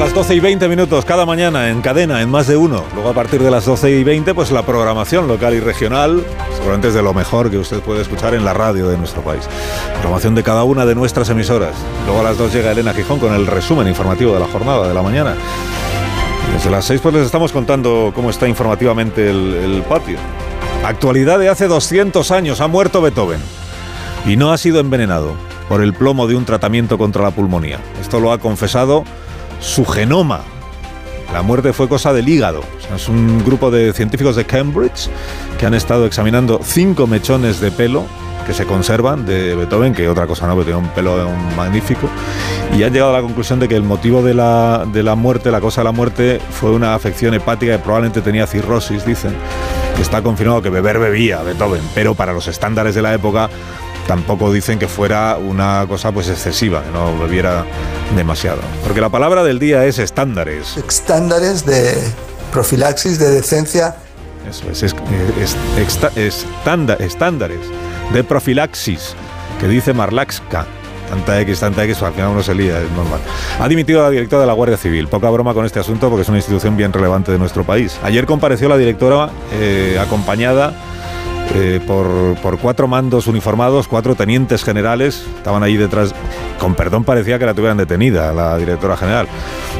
Las 12 y 20 minutos cada mañana en cadena, en más de uno. Luego a partir de las 12 y 20, pues la programación local y regional, seguramente es de lo mejor que usted puede escuchar en la radio de nuestro país. Programación de cada una de nuestras emisoras. Luego a las 2 llega Elena Gijón con el resumen informativo de la jornada de la mañana. Desde las 6 pues les estamos contando cómo está informativamente el, el patio. Actualidad de hace 200 años, ha muerto Beethoven. Y no ha sido envenenado por el plomo de un tratamiento contra la pulmonía. Esto lo ha confesado su genoma. La muerte fue cosa del hígado. Es un grupo de científicos de Cambridge que han estado examinando cinco mechones de pelo que se conservan de Beethoven, que otra cosa no, porque tenía un pelo magnífico, y han llegado a la conclusión de que el motivo de la, de la muerte, la cosa de la muerte, fue una afección hepática que probablemente tenía cirrosis, dicen. Está confirmado que beber bebía Beethoven, pero para los estándares de la época tampoco dicen que fuera una cosa pues excesiva, que no bebiera demasiado. Porque la palabra del día es estándares. Estándares de profilaxis, de decencia. Eso es, estándares de profilaxis, que dice Marlaxka. Tanta X, tanta X, al final uno se lía, es normal. Ha dimitido la directora de la Guardia Civil. Poca broma con este asunto porque es una institución bien relevante de nuestro país. Ayer compareció la directora eh, acompañada eh, por, por cuatro mandos uniformados, cuatro tenientes generales, estaban allí detrás. Con perdón parecía que la tuvieran detenida, la directora general.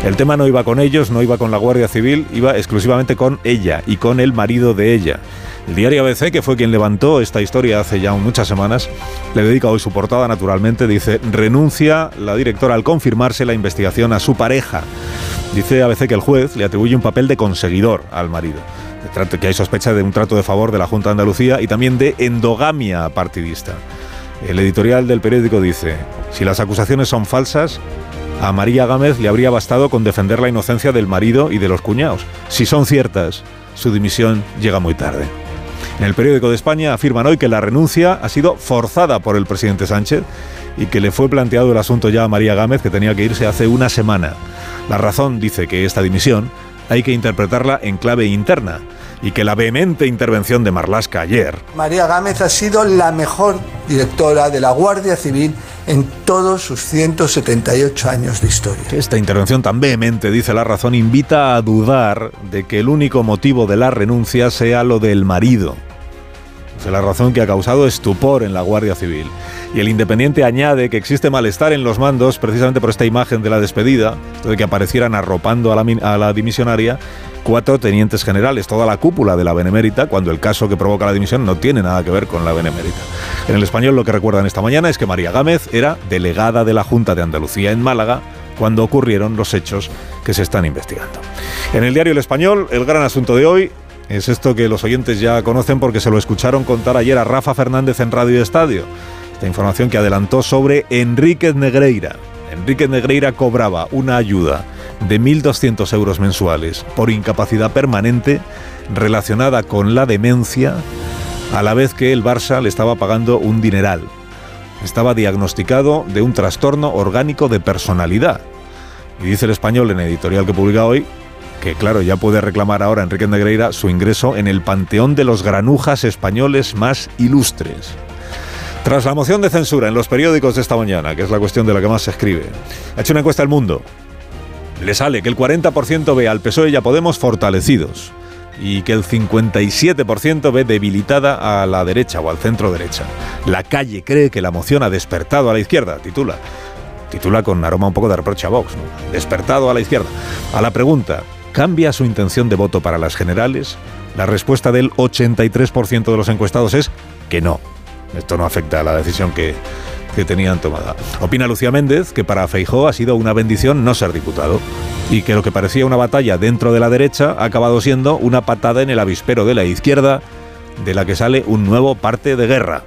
El tema no iba con ellos, no iba con la Guardia Civil, iba exclusivamente con ella y con el marido de ella. El diario ABC, que fue quien levantó esta historia hace ya muchas semanas, le dedica hoy su portada naturalmente, dice, renuncia la directora al confirmarse la investigación a su pareja. Dice ABC que el juez le atribuye un papel de conseguidor al marido que hay sospecha de un trato de favor de la Junta de Andalucía y también de endogamia partidista. El editorial del periódico dice, si las acusaciones son falsas, a María Gámez le habría bastado con defender la inocencia del marido y de los cuñados. Si son ciertas, su dimisión llega muy tarde. En el periódico de España afirman hoy que la renuncia ha sido forzada por el presidente Sánchez y que le fue planteado el asunto ya a María Gámez, que tenía que irse hace una semana. La razón dice que esta dimisión hay que interpretarla en clave interna y que la vehemente intervención de Marlasca ayer María Gámez ha sido la mejor directora de la Guardia Civil en todos sus 178 años de historia. Esta intervención tan vehemente, dice la razón, invita a dudar de que el único motivo de la renuncia sea lo del marido. Dice la razón que ha causado estupor en la Guardia Civil. Y el Independiente añade que existe malestar en los mandos precisamente por esta imagen de la despedida, de que aparecieran arropando a la, a la dimisionaria cuatro tenientes generales, toda la cúpula de la Benemérita, cuando el caso que provoca la dimisión no tiene nada que ver con la Benemérita. En el español lo que recuerdan esta mañana es que María Gámez era delegada de la Junta de Andalucía en Málaga cuando ocurrieron los hechos que se están investigando. En el diario El Español, el gran asunto de hoy es esto que los oyentes ya conocen porque se lo escucharon contar ayer a Rafa Fernández en Radio Estadio. Esta información que adelantó sobre Enríquez Negreira. Enríquez Negreira cobraba una ayuda de 1.200 euros mensuales por incapacidad permanente relacionada con la demencia, a la vez que el Barça le estaba pagando un dineral. Estaba diagnosticado de un trastorno orgánico de personalidad. Y dice el español en editorial que publica hoy que claro, ya puede reclamar ahora Enrique Negreira su ingreso en el panteón de los granujas españoles más ilustres. Tras la moción de censura en los periódicos de esta mañana, que es la cuestión de la que más se escribe, ha hecho una encuesta al mundo. Le sale que el 40% ve al PSOE y a Podemos fortalecidos y que el 57% ve debilitada a la derecha o al centro derecha. La calle cree que la moción ha despertado a la izquierda, titula. Titula con aroma un poco de reproche a Vox. Despertado a la izquierda. A la pregunta, ¿cambia su intención de voto para las generales? La respuesta del 83% de los encuestados es que no. Esto no afecta a la decisión que, que tenían tomada. Opina Lucía Méndez que para Feijó ha sido una bendición no ser diputado y que lo que parecía una batalla dentro de la derecha ha acabado siendo una patada en el avispero de la izquierda de la que sale un nuevo parte de guerra.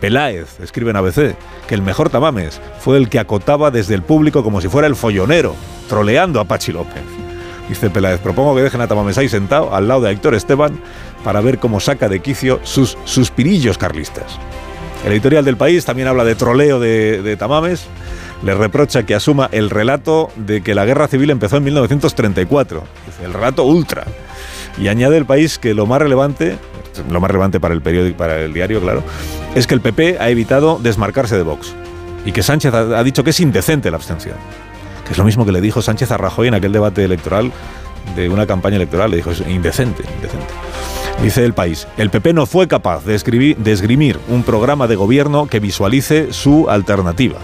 Peláez escribe en ABC que el mejor Tamames fue el que acotaba desde el público como si fuera el follonero, troleando a Pachi López. Dice Peláez, propongo que dejen a Tamames ahí sentado al lado de Héctor Esteban para ver cómo saca de quicio sus suspirillos carlistas. El editorial del país también habla de troleo de, Tamames, le reprocha que asuma el relato de que la guerra civil empezó en 1934, el relato ultra, y añade el país que lo más relevante, lo más relevante para el periódico, para el diario, claro, es que el PP ha evitado desmarcarse de Vox y que Sánchez ha dicho que es indecente la abstención, es lo mismo que le dijo Sánchez a Rajoy en aquel debate electoral de una campaña electoral, le dijo es indecente, indecente. Dice el país, el PP no fue capaz de, escribir, de esgrimir un programa de gobierno que visualice su alternativa.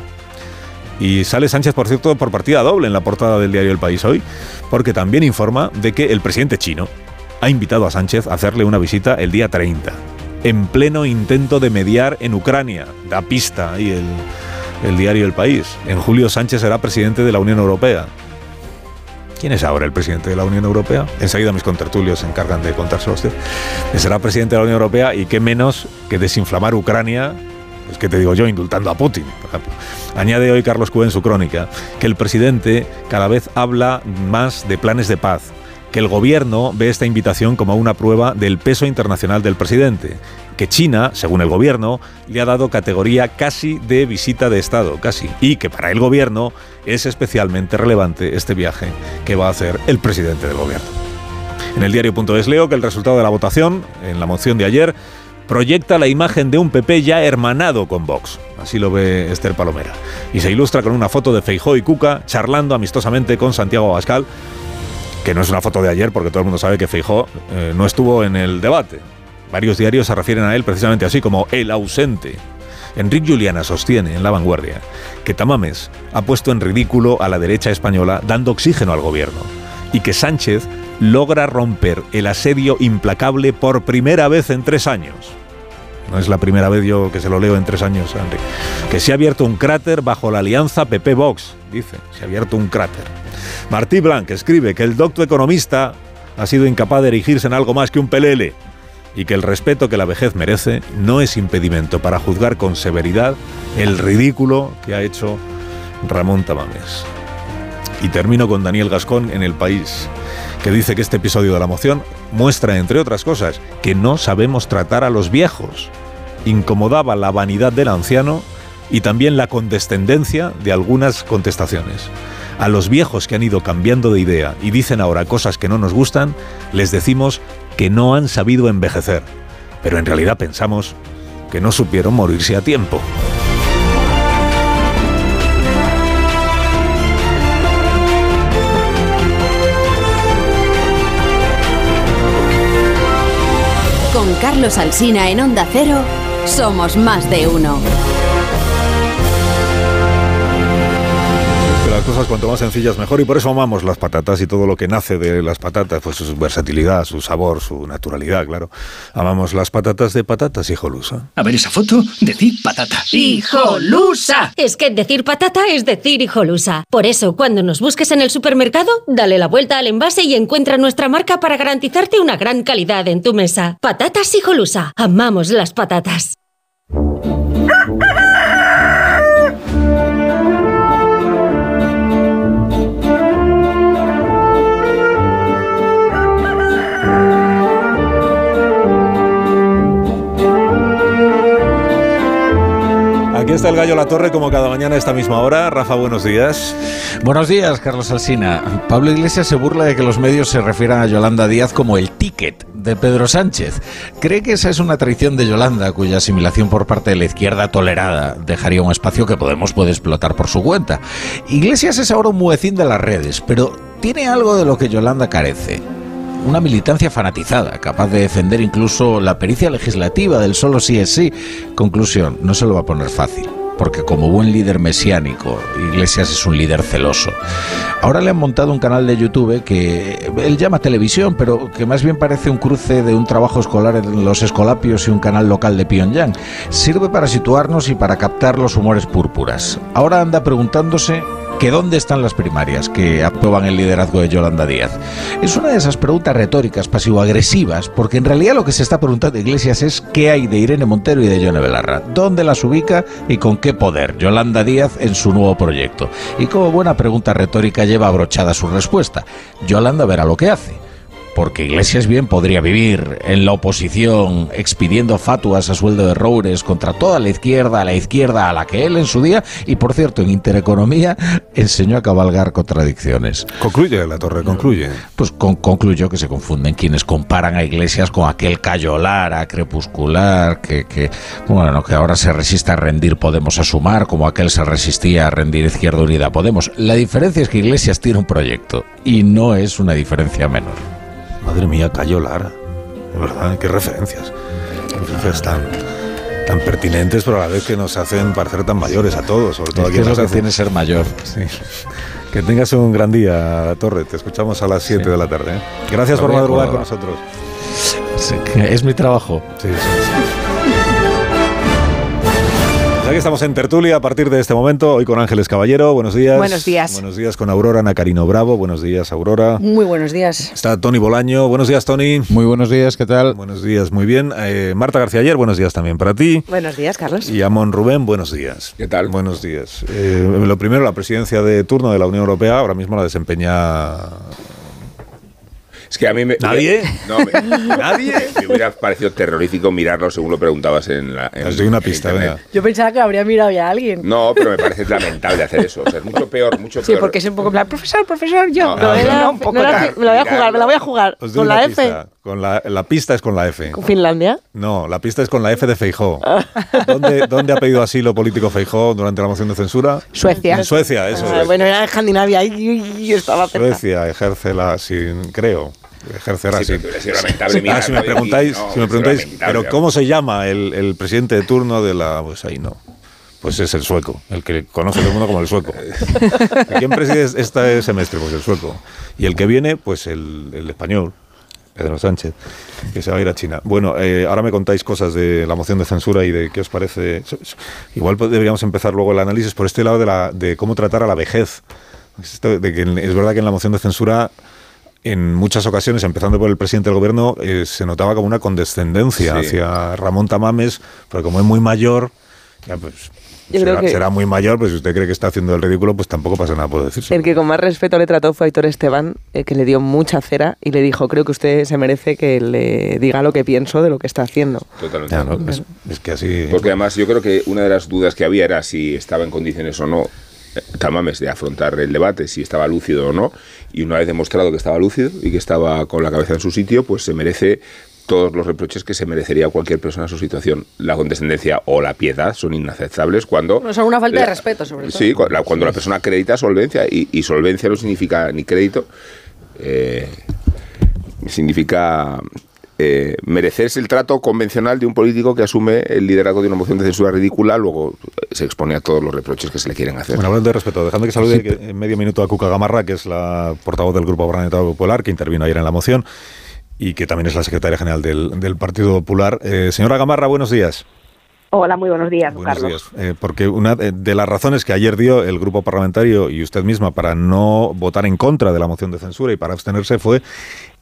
Y sale Sánchez, por cierto, por partida doble en la portada del diario El País hoy, porque también informa de que el presidente chino ha invitado a Sánchez a hacerle una visita el día 30, en pleno intento de mediar en Ucrania. Da pista ahí el, el diario El País. En julio Sánchez será presidente de la Unión Europea. ¿Quién es ahora el presidente de la Unión Europea? Enseguida mis contertulios se encargan de contárselo a usted. Será presidente de la Unión Europea y qué menos que desinflamar Ucrania pues que te digo yo, indultando a Putin, por ejemplo. Añade hoy Carlos Cue en su crónica que el presidente cada vez habla más de planes de paz, que el gobierno ve esta invitación como una prueba del peso internacional del presidente, que China, según el gobierno, le ha dado categoría casi de visita de Estado, casi, y que para el gobierno es especialmente relevante este viaje que va a hacer el presidente del gobierno. En el diario.es leo que el resultado de la votación, en la moción de ayer, proyecta la imagen de un PP ya hermanado con Vox. Así lo ve Esther Palomera. Y se ilustra con una foto de Feijó y Cuca charlando amistosamente con Santiago Abascal, que no es una foto de ayer porque todo el mundo sabe que Feijó eh, no estuvo en el debate. Varios diarios se refieren a él precisamente así como el ausente. Enrique Juliana sostiene en La Vanguardia que Tamames ha puesto en ridículo a la derecha española dando oxígeno al gobierno y que Sánchez logra romper el asedio implacable por primera vez en tres años. No es la primera vez yo que se lo leo en tres años, Enrique. Que se ha abierto un cráter bajo la alianza PP-Vox, dice. Se ha abierto un cráter. Martí Blanc escribe que el docto economista ha sido incapaz de erigirse en algo más que un pelele y que el respeto que la vejez merece no es impedimento para juzgar con severidad el ridículo que ha hecho Ramón Tamames. Y termino con Daniel Gascón en El País, que dice que este episodio de la moción muestra, entre otras cosas, que no sabemos tratar a los viejos. Incomodaba la vanidad del anciano y también la condescendencia de algunas contestaciones. A los viejos que han ido cambiando de idea y dicen ahora cosas que no nos gustan, les decimos que no han sabido envejecer. Pero en realidad pensamos que no supieron morirse a tiempo. Con Carlos Alsina en Onda Cero, somos más de uno. Cosas cuanto más sencillas mejor y por eso amamos las patatas y todo lo que nace de las patatas, pues su versatilidad, su sabor, su naturalidad, claro. Amamos las patatas de patatas, hijolusa. A ver esa foto, decir patata. ¡Hijolusa! Es que decir patata es decir hijolusa. Por eso, cuando nos busques en el supermercado, dale la vuelta al envase y encuentra nuestra marca para garantizarte una gran calidad en tu mesa. Patatas hijolusa. Amamos las patatas. Aquí está el gallo La Torre como cada mañana a esta misma hora. Rafa, buenos días. Buenos días, Carlos Alsina. Pablo Iglesias se burla de que los medios se refieran a Yolanda Díaz como el ticket de Pedro Sánchez. Cree que esa es una traición de Yolanda, cuya asimilación por parte de la izquierda tolerada dejaría un espacio que Podemos puede explotar por su cuenta. Iglesias es ahora un muecín de las redes, pero tiene algo de lo que Yolanda carece una militancia fanatizada, capaz de defender incluso la pericia legislativa del solo sí es sí. Conclusión, no se lo va a poner fácil, porque como buen líder mesiánico, Iglesias es un líder celoso. Ahora le han montado un canal de YouTube que él llama televisión, pero que más bien parece un cruce de un trabajo escolar en los escolapios y un canal local de Pyongyang. Sirve para situarnos y para captar los humores púrpuras. Ahora anda preguntándose que dónde están las primarias que aprueban el liderazgo de Yolanda Díaz. Es una de esas preguntas retóricas pasivo-agresivas, porque en realidad lo que se está preguntando Iglesias es qué hay de Irene Montero y de Yone Belarra, dónde las ubica y con qué poder Yolanda Díaz en su nuevo proyecto. Y como buena pregunta retórica lleva abrochada su respuesta. Yolanda verá lo que hace porque Iglesias bien podría vivir en la oposición expidiendo fatuas a sueldo de roures contra toda la izquierda, a la izquierda a la que él en su día, y por cierto, en Intereconomía enseñó a cabalgar contradicciones. Concluye la torre, concluye. Pues con, concluyó que se confunden quienes comparan a Iglesias con aquel Cayolara crepuscular que, que, bueno, que ahora se resiste a rendir Podemos a sumar, como aquel se resistía a rendir Izquierda Unida Podemos. La diferencia es que Iglesias tiene un proyecto y no es una diferencia menor. Madre mía, Cayo Lara. De verdad, qué referencias. Referencias tan, tan pertinentes, pero a la vez que nos hacen parecer tan mayores a todos, sobre todo es aquí que es lo que tiene ser mayor. Sí. Que tengas un gran día, Torre. Te escuchamos a las 7 Sí. de la tarde. ¿eh? Gracias por madrugar con nosotros. Sí, es mi trabajo. Sí, sí, aquí estamos en tertulia a partir de este momento, hoy con Ángeles Caballero. Buenos días. Buenos días. Buenos días con Aurora Nacarino Bravo. Buenos días, Aurora. Muy buenos días. Está Tony Bolaño. Buenos días, Tony. Muy buenos días, ¿qué tal? Buenos días, muy bien. Eh, Marta García Ayer, buenos días también para ti. Buenos días, Carlos. Y Amón Rubén, buenos días. ¿Qué tal? Buenos días. Eh, lo primero, la presidencia de turno de la Unión Europea ahora mismo la desempeña Es que a mí me. ¿Nadie? No, me, ¿Nadie? Me hubiera parecido terrorífico mirarlo según lo preguntabas en la. En, Os doy una pista, venga. Yo pensaba que habría mirado ya a alguien. No, pero me parece lamentable hacer eso. O sea, es mucho peor, mucho Sí, peor. porque es un poco en plan, profesor, profesor, yo. No, No, no, era- un poco me la voy a jugar, me la voy a jugar. Con la F. Con la, la pista es con la F. Con Finlandia. No, la pista es con la F de Feijó. ¿Dónde, ¿Dónde ha pedido asilo político Feijó durante la moción de censura? Suecia. En Suecia, eso Ah, es. bueno, era Escandinavia y, estaba cerca. Suecia ejerce la, sin, creo, ejercerá Sí, sido lamentable Ah, mirarlo si me preguntáis, no, si me preguntáis, pero ¿cómo se llama el, el presidente de turno de la, pues ahí no. Pues es el sueco, el que conoce todo el mundo como el sueco. ¿Quién preside este semestre? Pues el sueco. Y el que viene, pues el, el español, Pedro Sánchez, que se va a ir a China. Bueno, eh, ahora me contáis cosas de la moción de censura y de qué os parece. Igual deberíamos empezar luego el análisis por este lado de, la, de cómo tratar a la vejez. Esto de que en- es verdad que en la moción de censura en muchas ocasiones, empezando por el presidente del gobierno, eh, se notaba como una condescendencia Sí. hacia Ramón Tamames, pero como es muy mayor, ya pues Yo será, creo que- será muy mayor, pues si usted cree que está haciendo el ridículo, pues tampoco pasa nada por decirse. El que con más respeto le trató fue Aitor Esteban, eh, que le dio mucha cera y le dijo, creo que usted se merece que le diga lo que pienso de lo que está haciendo. Totalmente. Ya, ¿no? es, es que así... Porque además yo creo que una de las dudas que había era si estaba en condiciones o no eh, Tamames de afrontar el debate, si estaba lúcido o no, y una vez demostrado que estaba lúcido y que estaba con la cabeza en su sitio, pues se merece todos los reproches que se merecería cualquier persona en su situación. La condescendencia o la piedad son inaceptables cuando... No, son una falta de la- respeto, sobre todo. Sí, cu- la- cuando la persona acredita solvencia, y, y solvencia no significa ni crédito, eh, significa eh, merecerse el trato convencional de un político que asume el liderazgo de una moción de censura ridícula, luego se expone a todos los reproches que se le quieren hacer. Bueno, hablando de respeto, dejadme que salude que- en medio minuto a Cuca Gamarra, que es la portavoz del Grupo Parlamentario Popular, que intervino ayer en la moción y que también es la secretaria general del, del Partido Popular. Eh, señora Gamarra, buenos días. Hola, muy buenos días, Buenos Carlos. días. Eh, porque una de, de las razones que ayer dio el grupo parlamentario y usted misma para no votar en contra de la moción de censura y para abstenerse fue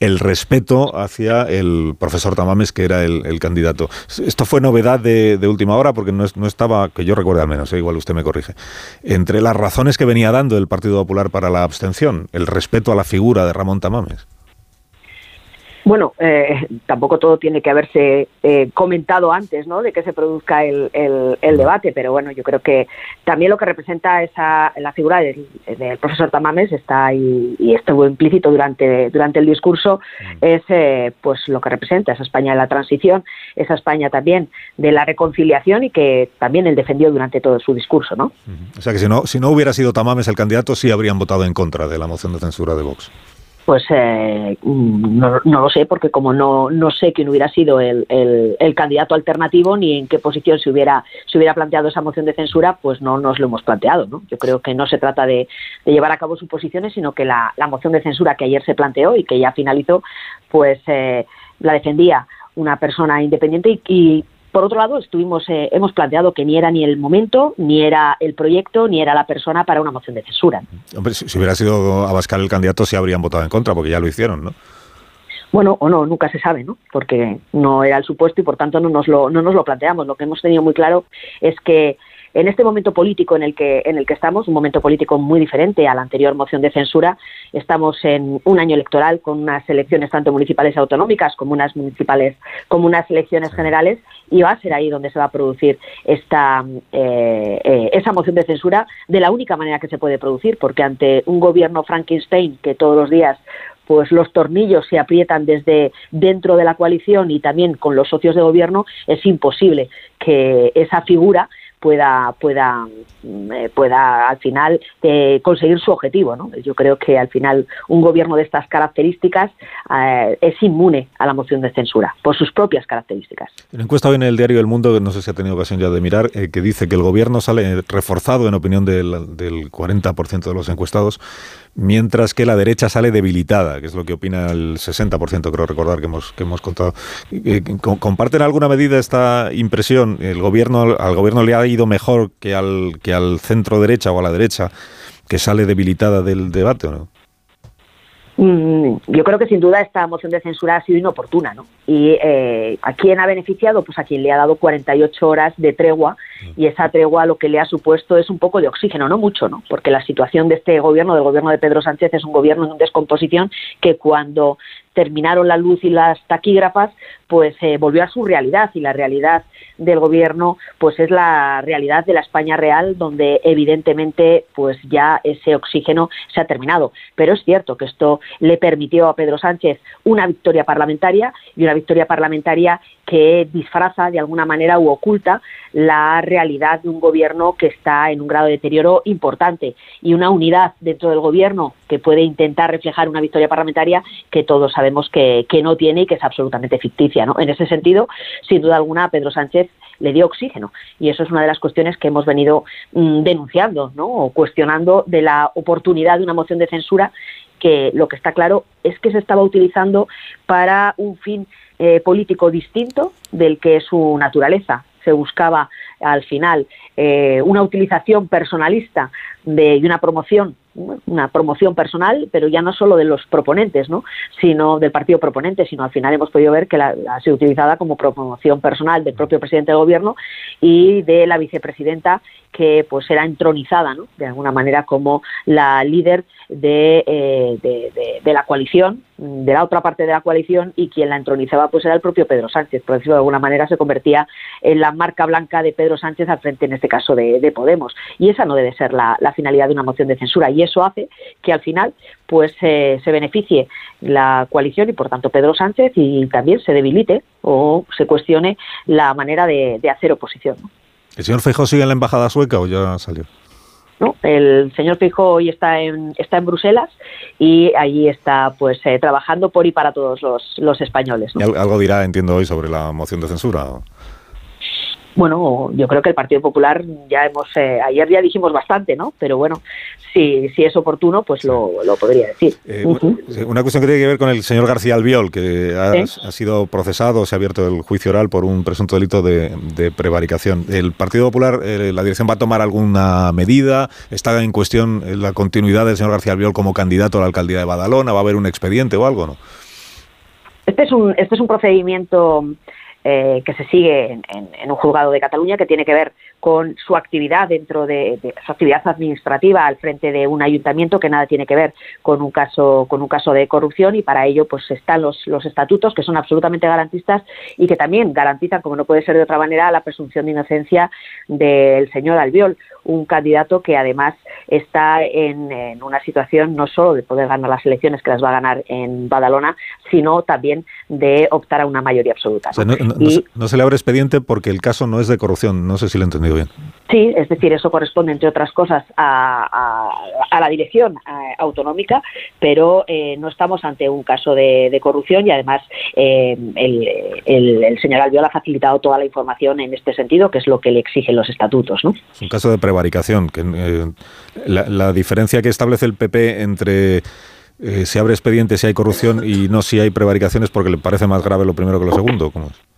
el respeto hacia el profesor Tamames, que era el, el candidato. Esto fue novedad de, de última hora porque no, es- no estaba, que yo recuerde al menos, eh, igual usted me corrige, entre las razones que venía dando el Partido Popular para la abstención, el respeto a la figura de Ramón Tamames. Bueno, eh, tampoco todo tiene que haberse eh, comentado antes, ¿no? De que se produzca el, el- el debate, pero bueno, yo creo que también lo que representa esa la figura del, del profesor Tamames está ahí y estuvo implícito durante durante el discurso es eh, pues lo que representa esa España de la transición, esa España también de la reconciliación y que también él defendió durante todo su discurso, ¿no? O sea que si no, si no hubiera sido Tamames el candidato, sí habrían votado en contra de la moción de censura de Vox. Pues eh, no, no lo sé, porque como no, no sé quién hubiera sido el, el- el candidato alternativo ni en qué posición se hubiera, se hubiera planteado esa moción de censura, pues no nos lo hemos planteado. ¿no? Yo creo que no se trata de, de llevar a cabo suposiciones, sino que la, la moción de censura que ayer se planteó y que ya finalizó, pues eh, la defendía una persona independiente y, y Por otro lado, estuvimos, eh, hemos planteado que ni era ni el momento, ni era el proyecto, ni era la persona para una moción de censura. Hombre, si, si hubiera sido Abascal el candidato, sí habrían votado en contra, porque ya lo hicieron, ¿no? Bueno, o no, nunca se sabe, ¿no? Porque no era el supuesto y por tanto no nos lo, no nos lo planteamos. Lo que hemos tenido muy claro es que en este momento político en el que en el que estamos, un momento político muy diferente a la anterior moción de censura, estamos en un año electoral con unas elecciones tanto municipales autonómicas como unas municipales como unas elecciones generales y va a ser ahí donde se va a producir esta eh, eh, esa moción de censura de la única manera que se puede producir, porque ante un gobierno Frankenstein que todos los días pues los tornillos se aprietan desde dentro de la coalición y también con los socios de gobierno, es imposible que esa figura pueda pueda mm, eh, pueda al final eh, conseguir su objetivo ¿no? yo creo que al final un gobierno de estas características eh, es inmune a la moción de censura por sus propias características Una encuesta hoy en el diario El Mundo, no sé si ha tenido ocasión ya de mirar, eh, que dice que el gobierno sale reforzado, en opinión del, del 40% de los encuestados, mientras que la derecha sale debilitada, que es lo que opina el 60%, creo recordar que hemos, contado. Eh, co- ¿Comparten alguna medida esta impresión? ¿El gobierno, ¿Al gobierno le ha ido mejor que al, que al centro derecha o a la derecha, que sale debilitada del debate o no? Mm, yo creo que sin duda esta moción de censura ha sido inoportuna, ¿no? Y eh, ¿a quién ha beneficiado? Pues a quien le ha dado 48 horas de tregua y esa tregua lo que le ha supuesto es un poco de oxígeno, no mucho, ¿no? Porque la situación de este gobierno, del gobierno de Pedro Sánchez, es un gobierno en descomposición que cuando terminaron la luz y las taquígrafas, pues eh, volvió a su realidad y la realidad del gobierno pues es la realidad de la España real donde evidentemente pues ya ese oxígeno se ha terminado pero es cierto que esto le permitió a Pedro Sánchez una victoria parlamentaria y una victoria parlamentaria que disfraza de alguna manera u oculta la realidad de un gobierno que está en un grado de deterioro importante y una unidad dentro del gobierno que puede intentar reflejar una victoria parlamentaria que todos sabemos que, que no tiene y que es absolutamente ficticia. En ese sentido, sin duda alguna, Pedro Sánchez le dio oxígeno y eso es una de las cuestiones que hemos venido mm, denunciando ¿no? o cuestionando de la oportunidad de una moción de censura que lo que está claro es que se estaba utilizando para un fin eh, político distinto del que es su naturaleza. Se buscaba al final eh, una utilización personalista de, y una promoción una promoción personal, pero ya no solo de los proponentes, ¿no? sino del partido proponente, sino al final hemos podido ver que la, ha sido utilizada como promoción personal del propio presidente del gobierno y de la vicepresidenta que pues era entronizada, ¿no? de alguna manera como la líder de, eh, de, la coalición, de la otra parte de la coalición y quien la entronizaba pues era el propio Pedro Sánchez, por decirlo de alguna manera se convertía en la marca blanca de Pedro Sánchez al frente en este caso de, de Podemos y esa no debe ser la, finalidad de una moción de censura y eso hace que al final pues eh, se beneficie la coalición y por tanto Pedro Sánchez y también se debilite o se cuestione la manera de, hacer oposición. ¿El señor Feijóo sigue en la embajada sueca o ya salió? ¿No? El señor Feijóo hoy está en, está en Bruselas y allí está pues eh, trabajando por y para todos los, los españoles. Algo dirá, entiendo, hoy sobre la moción de censura. Bueno, yo creo que el Partido Popular ya hemos, eh, ayer ya dijimos bastante, ¿no? Pero bueno, si, si es oportuno, pues lo, lo podría decir. Eh, uh -huh. Una cuestión que tiene que ver con el señor García Albiol, que ha, sido procesado, se ha abierto el juicio oral por un presunto delito de, de prevaricación. ¿El Partido Popular, eh, la dirección va a tomar alguna medida? ¿Está en cuestión la continuidad del señor García Albiol como candidato a la alcaldía de Badalona? ¿Va a haber un expediente o algo, no? Este es un, este es un procedimiento eh, que se sigue en, en, en, un juzgado de Cataluña que tiene que ver con su actividad dentro de, de, su actividad administrativa al frente de un ayuntamiento que nada tiene que ver con un caso con un caso de corrupción y para ello pues están los, los estatutos que son absolutamente garantistas y que también garantizan como no puede ser de otra manera la presunción de inocencia del señor Albiol un candidato que además está en, en, una situación no solo de poder ganar las elecciones que las va a ganar en Badalona, sino también de optar a una mayoría absoluta. ¿no? O sea, no, no, y, se, no, se, le abre expediente porque el caso no es de corrupción, no sé si lo he entendido bien. Sí, es decir, eso corresponde, entre otras cosas, a, a, a la dirección a, autonómica, pero eh, no estamos ante un caso de, de corrupción y además eh, el, el, el, señor Albiol ha facilitado toda la información en este sentido, que es lo que le exigen los estatutos. ¿no? Es un caso de prevaricación. Que, eh, la, la, diferencia que establece el PP entre eh, se abre expediente si hay corrupción y no si hay prevaricaciones porque le parece más grave lo primero que lo segundo. ¿cómo es?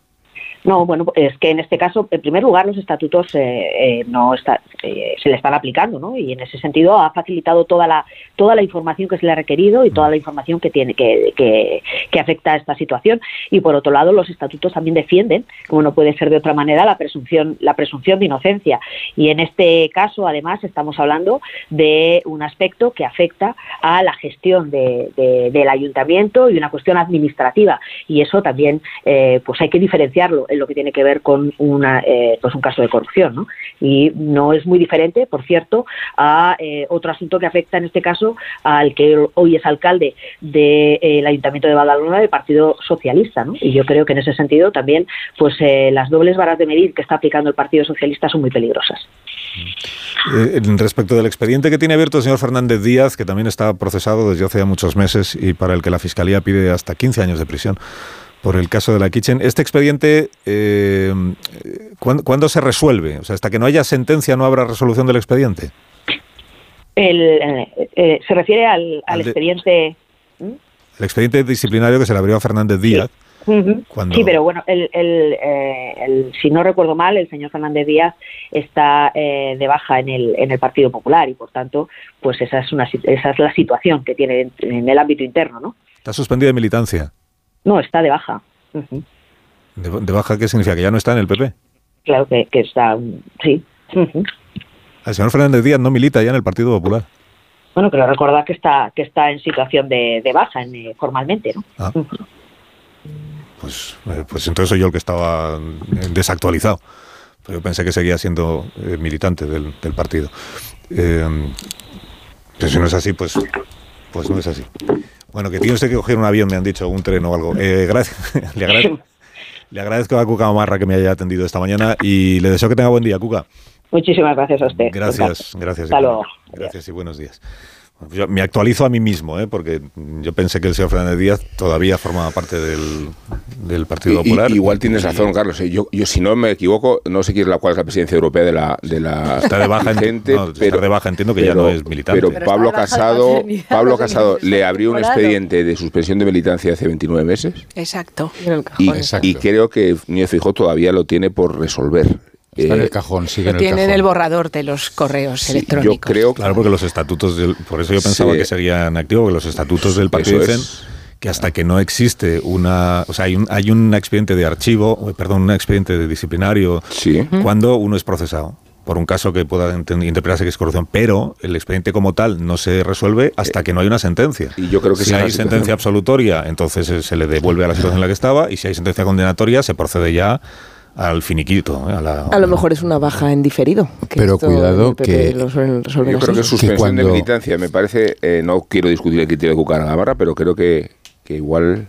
No, bueno, es que en este caso, en primer lugar, los estatutos eh, eh, no eh, se le están aplicando, ¿no? Y en ese sentido ha facilitado toda la toda la información que se le ha requerido y toda la información que tiene que, que, que afecta a esta situación. Y por otro lado, los estatutos también defienden, como no puede ser de otra manera, la presunción la presunción de inocencia. Y en este caso, además, estamos hablando de un aspecto que afecta a la gestión de, de, del ayuntamiento y una cuestión administrativa. Y eso también, pues hay que diferenciarlo lo que tiene que ver con una, eh, pues un caso de corrupción. ¿no? Y no es muy diferente, por cierto, a eh, otro asunto que afecta en este caso al que hoy es alcalde del de, eh, Ayuntamiento de Badalona del Partido Socialista. ¿no? Y yo creo que en ese sentido también pues las dobles varas de medir que está aplicando el Partido Socialista son muy peligrosas. Respecto del expediente que tiene abierto el señor Fernández Díaz, que también está procesado desde hace ya muchos meses y para el que la Fiscalía pide hasta 15 años de prisión por el caso de la Kitchen. ¿Este expediente eh, ¿cuándo, ¿cuándo, se resuelve? O sea, hasta que no haya sentencia no habrá resolución del expediente. El, eh, eh, se refiere al, al, al expediente... ¿Mm? El expediente disciplinario que se le abrió a Fernández Díaz. Sí. -huh. Cuando... Sí, pero bueno, el, el, eh, el, si no recuerdo mal, el señor Fernández Díaz está eh, de baja en el, en el Partido Popular y, por tanto, pues esa es, una, esa es la situación que tiene en, en el ámbito interno, ¿no? Está suspendido de militancia. No, está de baja. Uh -huh. ¿De, ¿De, baja qué significa? ¿Que ya no está en el PP? Claro que, que está, sí. Uh -huh. El señor Fernández Díaz no milita ya en el Partido Popular. Bueno, pero recordar que está que está en situación de, de baja en, eh, formalmente, ¿no? Ah. Uh -huh. Pues, eh, pues entonces soy yo el que estaba desactualizado. Pero yo pensé que seguía siendo eh, militante del, del partido. Eh, pero si no es así, pues, pues no es así. Bueno, que tiene usted que coger un avión, me han dicho, un tren o algo. Eh, gracias. le, agradezco, le agradezco a Cuca Omarra que me haya atendido esta mañana y le deseo que tenga buen día, Cuca. Muchísimas gracias a usted. Gracias, gracias. Hasta luego. Gracias y buenos días. Yo me actualizo a mí mismo, ¿eh? porque yo pensé que el señor Fernández Díaz todavía formaba parte del, del Partido Popular. Y, igual tienes razón, Carlos. ¿eh? Yo, yo, si no me equivoco, no sé quién es la cuál es la presidencia europea de la, de la está de baja, gente, no, pero, de baja entiendo que pero, ya no es militante. Pero, pero Pablo Casado, Pablo Casado le abrió un expediente de suspensión de militancia hace 29 meses. Exacto. Y, Exacto. y creo que Núñez Fijó todavía lo tiene por resolver. Está en el cajón, sigue en el cajón. borrador de los correos sí, electrónicos. Yo creo claro, porque los estatutos, del, por eso yo pensaba sí. que seguían activos, porque los estatutos del partido dicen es. que hasta que no existe una, o sea, hay un, hay un expediente de archivo, perdón, un expediente de disciplinario sí. cuando uno es procesado por un caso que pueda interpretarse que es corrupción, pero el expediente como tal no se resuelve hasta que no hay una sentencia. Y yo creo que si hay sentencia absolutoria, entonces se le devuelve a la situación en la que estaba, y si hay sentencia condenatoria, se procede ya al finiquito. ¿eh? A, la, a, lo mejor es una baja en diferido. Pero cuidado que... Lo suelen resolver yo creo que suspensión que cuando... de militancia me parece, eh, no quiero discutir el criterio de Cucara Navarra, pero creo que, que igual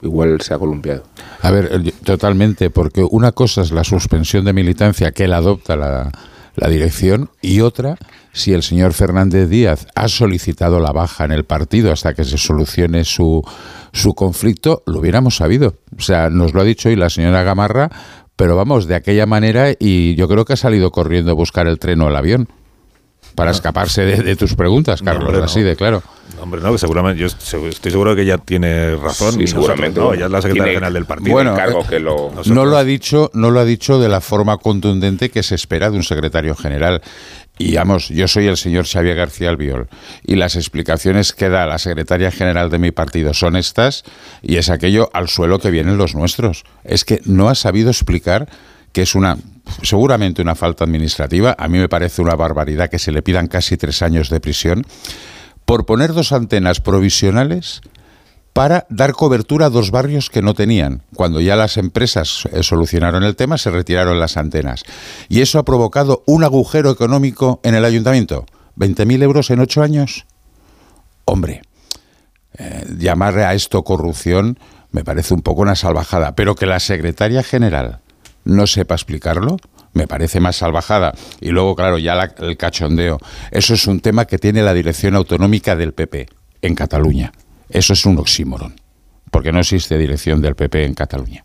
igual se ha columpiado. A ver, totalmente, porque una cosa es la suspensión de militancia que la adopta la, la dirección y otra si el señor Fernández Díaz ha solicitado la baja en el partido hasta que se solucione su, su conflicto, lo hubiéramos sabido. O sea, nos lo ha dicho hoy la señora Gamarra, pero vamos, de aquella manera y yo creo que ha salido corriendo a buscar el tren o el avión para escaparse de, de tus preguntas, Carlos, no, hombre, así no. de claro. No, hombre, no, seguramente, yo estoy seguro que ella tiene razón. Sí, seguramente. No, ella es la secretaria general del partido. Bueno, que lo... no lo ha dicho, no lo ha dicho de la forma contundente que se espera de un secretario general. Y vamos, yo soy el señor Xavier García Albiol y las explicaciones que da la secretaria general de mi partido son estas y es aquello al suelo que vienen los nuestros. Es que no ha sabido explicar que es una seguramente una falta administrativa. A mí me parece una barbaridad que se le pidan casi tres años de prisión por poner dos antenas provisionales para dar cobertura a dos barrios que no tenían. Cuando ya las empresas eh, solucionaron el tema, se retiraron las antenas. Y eso ha provocado un agujero económico en el ayuntamiento. ¿20.000 euros en ocho años? Hombre, eh, llamarle a esto corrupción me parece un poco una salvajada. Pero que la secretaria general no sepa explicarlo, me parece más salvajada. Y luego, claro, ya la, el cachondeo. Eso es un tema que tiene la dirección autonómica del PP en Cataluña. Eso es un oxímoron, porque no existe dirección del PP en Cataluña.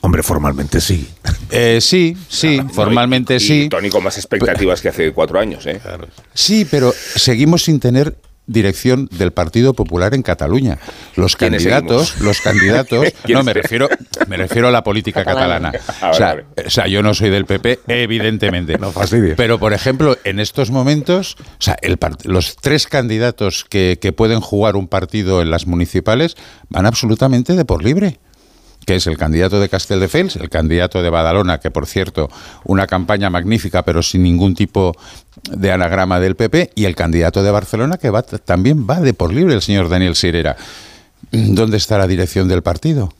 Hombre, formalmente sí. Eh, sí, sí, claro, formalmente y, sí. Y Tony con más expectativas que hace cuatro años, ¿eh? Claro. Sí, pero seguimos sin tener dirección del Partido Popular en Cataluña. Los candidatos, los candidatos, no me refiero, me refiero a la política catalana. o, sea, o, sea, yo no soy del PP, evidentemente. No fastidies. Pero por ejemplo, en estos momentos, o sea, el los tres candidatos que, que pueden jugar un partido en las municipales van absolutamente de por libre que es el candidato de Castelldefels, el candidato de Badalona, que por cierto, una campaña magnífica, pero sin ningún tipo de anagrama del PP, y el candidato de Barcelona, que va, también va de por libre, el señor Daniel Sirera. ¿Dónde está la dirección del partido?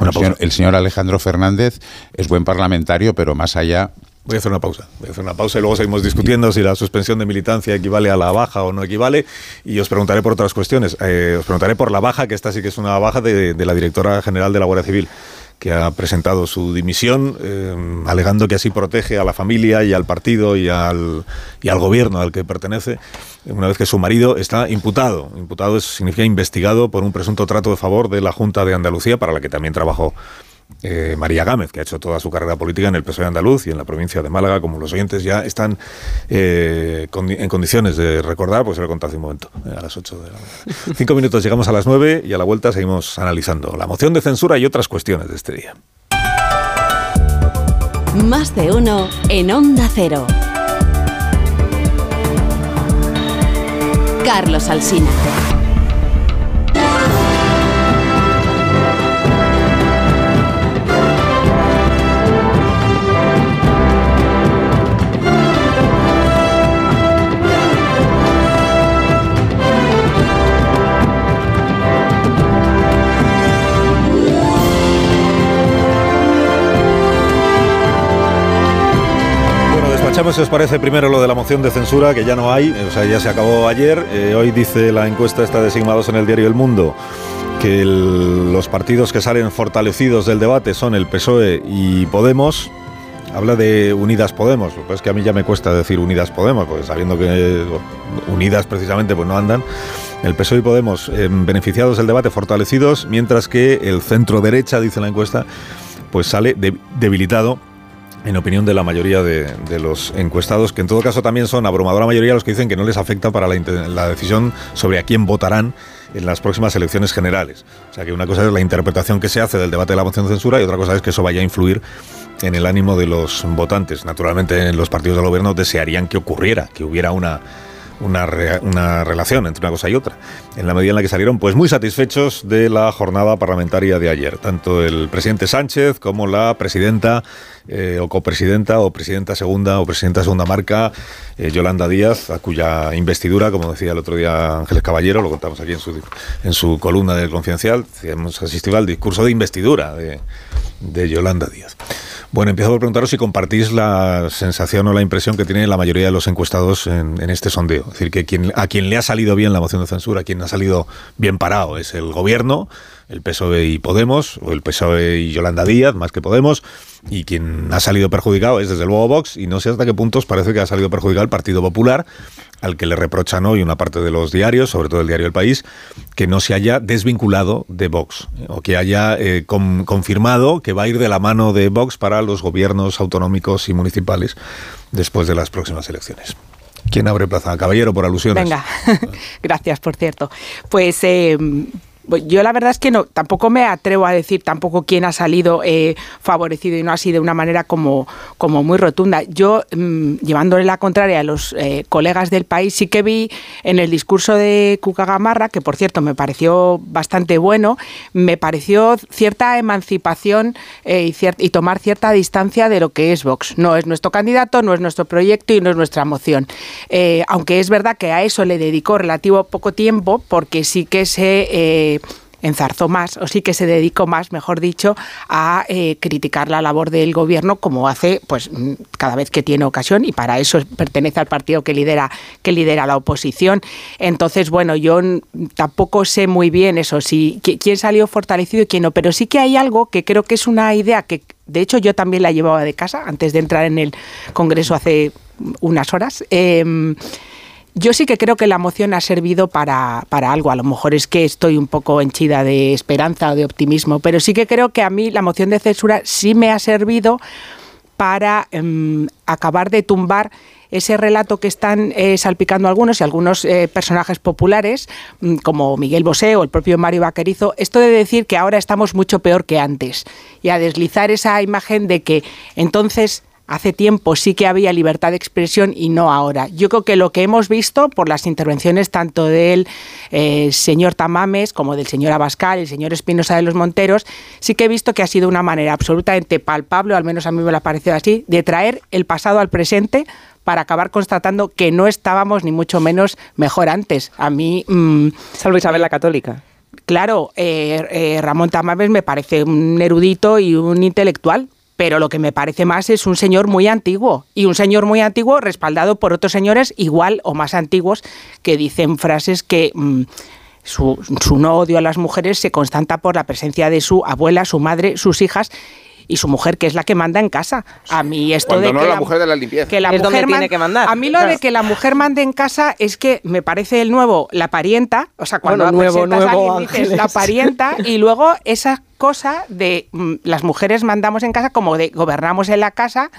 El señor, el señor Alejandro Fernández es buen parlamentario, pero más allá Voy a hacer una pausa. Voy a hacer una pausa y luego seguimos discutiendo si la suspensión de militancia equivale a la baja o no equivale. Y os preguntaré por otras cuestiones. Eh, os preguntaré por la baja, que esta sí que es una baja de, la directora general de la Guardia Civil que ha presentado su dimisión, eh, alegando que así protege a la familia y al partido y al, y al gobierno al que pertenece, una vez que su marido está imputado. Imputado significa investigado por un presunto trato de favor de la Junta de Andalucía, para la que también trabajó eh, María Gámez, que ha hecho toda su carrera política en el PSOE andaluz y en la provincia de Málaga, como los oyentes ya están eh, en condiciones de recordar, pues se lo he contado hace un momento, eh, a las 8 de la mañana. Cinco minutos llegamos a las 9 y a la vuelta seguimos analizando la moción de censura y otras cuestiones de este día. Más de uno en Onda Cero. Carlos Alsina. Si os parece primero lo de la moción de censura, que ya no hay, o sea, ya se acabó ayer. Eh, hoy dice la encuesta está designados en el diario El Mundo que los partidos que salen fortalecidos del debate son el PSOE y Podemos. Habla de Unidas Podemos, lo que a mí ya me cuesta decir Unidas Podemos, porque sabiendo que Unidas precisamente pues no andan. El PSOE y Podemos eh, beneficiados del debate fortalecidos, mientras que el centro derecha, dice la encuesta, pues sale de, debilitado en opinión de la mayoría de, los encuestados, que en todo caso también son abrumadora mayoría los que dicen que no les afecta para la, la, decisión sobre a quién votarán en las próximas elecciones generales. O sea que una cosa es la interpretación que se hace del debate de la moción de censura y otra cosa es que eso vaya a influir en el ánimo de los votantes. Naturalmente, en los partidos del gobierno desearían que ocurriera, que hubiera una una, re, una, relación entre una cosa y otra, en la medida en la que salieron pues muy satisfechos de la jornada parlamentaria de ayer, tanto el presidente Sánchez como la presidenta eh, o copresidenta o presidenta segunda o presidenta segunda marca eh, Yolanda Díaz, a cuya investidura, como decía el otro día Ángeles Caballero, lo contamos aquí en su, en su columna del Confidencial, hemos asistido al discurso de investidura de, de Yolanda Díaz. Bueno, empiezo por preguntaros si compartís la sensación o la impresión que tiene la mayoría de los encuestados en, en este sondeo. Es decir, que quien, a quien le ha salido bien la moción de censura, a quien ha salido bien parado, es el gobierno, el PSOE y Podemos, o el PSOE y Yolanda Díaz, más que Podemos, y quien ha salido perjudicado es desde luego Vox, y no sé hasta qué puntos parece que ha salido perjudicado el Partido Popular, al que le reprochan hoy una parte de los diarios, sobre todo el diario El País, que no se haya desvinculado de Vox, o que haya eh, con, confirmado que va a ir de la mano de Vox para los gobiernos autonómicos y municipales después de las próximas elecciones. ¿Quién abre plaza? Caballero, por alusiones. Venga, gracias, por cierto. Pues eh, yo la verdad es que no, tampoco me atrevo a decir tampoco quién ha salido eh, favorecido y no así de una manera como, como muy rotunda. Yo, mmm, llevándole la contraria a los eh, colegas del país, sí que vi en el discurso de Cuca Gamarra, que por cierto me pareció bastante bueno, me pareció cierta emancipación eh, y, cier y tomar cierta distancia de lo que es Vox. No es nuestro candidato, no es nuestro proyecto y no es nuestra moción. Aunque es verdad que a eso le dedicó relativo poco tiempo, porque sí que se enzarzó más, o sí que se dedicó más, mejor dicho, a eh, criticar la labor del gobierno como hace pues cada vez que tiene ocasión y para eso pertenece al partido que lidera que lidera la oposición. Entonces, bueno, yo tampoco sé muy bien eso, si quién salió fortalecido y quién no, pero sí que hay algo que creo que es una idea que de hecho yo también la llevaba de casa antes de entrar en el Congreso hace unas horas. Eh, yo sí que creo que la moción ha servido para, para, algo. A lo mejor es que estoy un poco henchida de esperanza o de optimismo, pero sí que creo que a mí la moción de censura sí me ha servido para um, acabar de tumbar ese relato que están eh, salpicando algunos y algunos eh, personajes populares, mm, como Miguel Bosé o el propio Mario Vaquerizo, esto de decir que ahora estamos mucho peor que antes y a deslizar esa imagen de que entonces hace tiempo sí que había libertad de expresión y no ahora. Yo creo que lo que hemos visto por las intervenciones tanto del eh, señor Tamames como del señor Abascal, el señor Espinosa de los Monteros, sí que he visto que ha sido una manera absolutamente palpable, o al menos a mí me lo ha parecido así, de traer el pasado al presente para acabar constatando que no estábamos ni mucho menos mejor antes. A mí... Mm, Salvo Isabel la Católica. Claro, eh, eh, Ramón Tamames me parece un erudito y un intelectual, pero lo que me parece más es un señor muy antiguo y un señor muy antiguo respaldado por otros señores igual o más antiguos que dicen frases que mm, su, su no odio a las mujeres se constata por la presencia de su abuela, su madre, sus hijas y su mujer que es la que manda en casa. A mí esto Cuando de no que la mujer de la limpieza. que la Es donde mujer tiene man- que mandar. A mí lo de que la mujer mande en casa es que me parece el nuevo la parienta, o sea, cuando Bueno, nuevo, a alguien dices la parienta y luego esa cosa de mm, las mujeres mandamos en casa como de gobernamos en la casa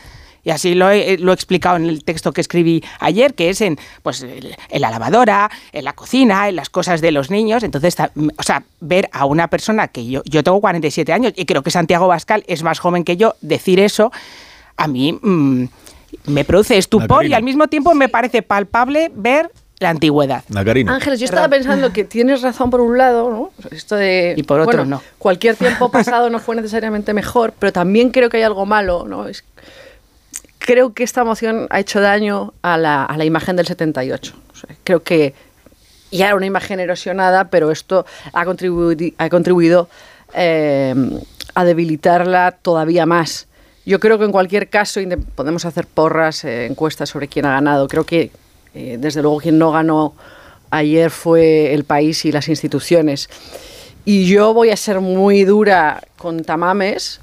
y así lo he, lo he explicado en el texto que escribí ayer, que es en, pues, el- en la lavadora, en la cocina, en las cosas de los niños. Entonces, mm, o sea, ver a una persona que yo, yo tengo 47 años y creo que Santiago Bascal es más joven que yo, decir eso, a mí mm, me produce estupor y al mismo tiempo me parece palpable ver la antigüedad. Nacarina. Ángeles, yo estaba pensando que tienes razón por un lado, ¿no? Esto de. Y por otro, bueno, no. Cualquier tiempo pasado no fue necesariamente mejor, pero también creo que hay algo malo, ¿no? Es- creo que esta moción ha hecho daño a la, a la imagen del 78. O sea, creo que ya era una imagen erosionada, pero esto ha contribuido, ha contribuido eh, a debilitarla todavía más. Yo creo que en cualquier caso podemos hacer porras, eh, encuestas sobre quién ha ganado. Creo que, eh, desde luego, quien no ganó ayer fue el país y las instituciones. Y yo voy a ser muy dura con Tamames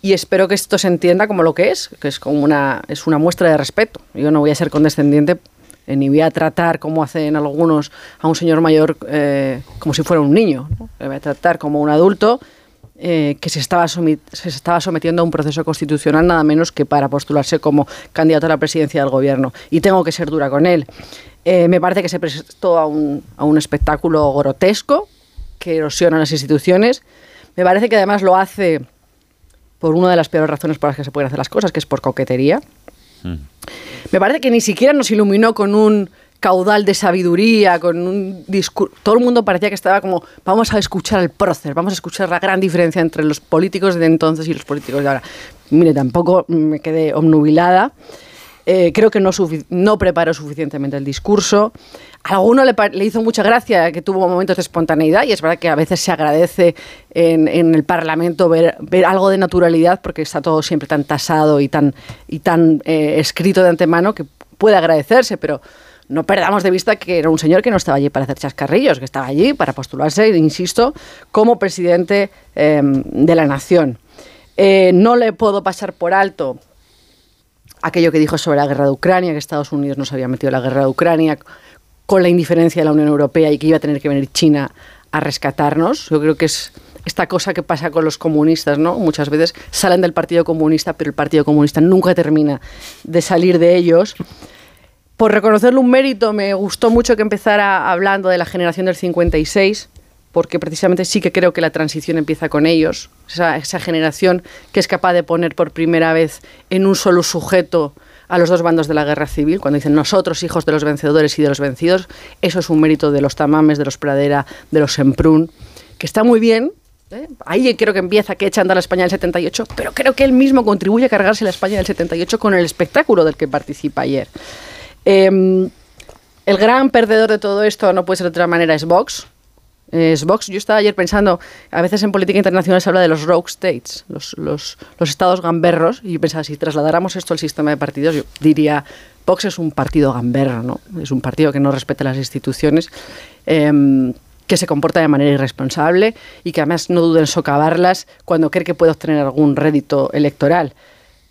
y espero que esto se entienda como lo que es, que es como una, es una muestra de respeto. Yo no voy a ser condescendiente ni voy a tratar, como hacen algunos, a un señor mayor eh, como si fuera un niño. ¿no? Voy a tratar como un adulto eh, que se estaba, se estaba sometiendo a un proceso constitucional nada menos que para postularse como candidato a la presidencia del gobierno. Y tengo que ser dura con él. Eh, me parece que se prestó a un, a un espectáculo grotesco que erosiona las instituciones. Me parece que además lo hace por una de las peores razones por las que se pueden hacer las cosas, que es por coquetería. Me parece que ni siquiera nos iluminó con un caudal de sabiduría, con un discurso. Todo el mundo parecía que estaba como, vamos a escuchar el prócer, vamos a escuchar la gran diferencia entre los políticos de entonces y los políticos de ahora. Mire, tampoco me quedé omnubilada. Eh, creo que no, preparó suficientemente el discurso. A alguno le, hizo mucha gracia que tuvo momentos de espontaneidad y es verdad que a veces se agradece en, el Parlamento ver, algo de naturalidad porque está todo siempre tan tasado y tan, eh, escrito de antemano que puede agradecerse, pero no perdamos de vista que era un señor que no estaba allí para hacer chascarrillos, que estaba allí para postularse, insisto, como presidente eh, de la nación. Eh, no le puedo pasar por alto aquello que dijo sobre la guerra de Ucrania, que Estados Unidos no se había metido en la guerra de Ucrania, con la indiferencia de la Unión Europea y que iba a tener que venir China a rescatarnos. Yo creo que es esta cosa que pasa con los comunistas, ¿no? Muchas veces salen del Partido Comunista, pero el Partido Comunista nunca termina de salir de ellos. Por reconocerle un mérito, me gustó mucho que empezara hablando de la generación del 56, porque precisamente sí que creo que la transición empieza con ellos, esa, esa generación que es capaz de poner por primera vez en un solo sujeto a los dos bandos de la guerra civil, cuando dicen nosotros, hijos de los vencedores y de los vencidos, eso es un mérito de los Tamames, de los Pradera, de los Semprún, que está muy bien. ¿eh? Ahí creo que empieza que echa a andar la España del 78, pero creo que él mismo contribuye a cargarse la España del 78 con el espectáculo del que participa ayer. Eh, el gran perdedor de todo esto, no puede ser de otra manera, es Vox. Es Vox. Yo estaba ayer pensando, a veces en política internacional se habla de los rogue states, los, los, los estados gamberros, y yo pensaba, si trasladáramos esto al sistema de partidos, yo diría, Vox es un partido gamberro, ¿no? Es un partido que no respeta las instituciones, em, que se comporta de manera irresponsable y que además no duda en socavarlas cuando cree que puede obtener algún rédito electoral.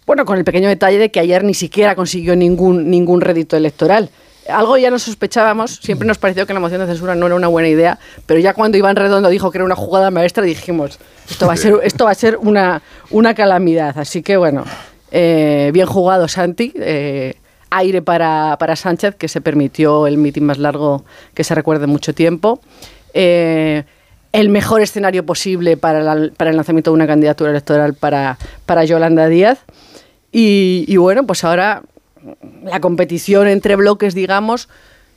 Bueno, con el pequeño detalle de que ayer ni siquiera consiguió ningún, ningún rédito electoral. Algo ya nos sospechábamos, siempre nos pareció que la moción de censura no era una buena idea, pero ya cuando Iván Redondo dijo que era una jugada maestra, dijimos, esto va a ser, esto va a ser una, una calamidad. Así que bueno, eh, bien jugado Santi, eh, aire para, para Sánchez, que se permitió el mitin más largo que se recuerde mucho tiempo. Eh, el mejor escenario posible para, para el lanzamiento de una candidatura electoral para, para Yolanda Díaz. Y bueno, pues ahora la competición entre bloques, digamos,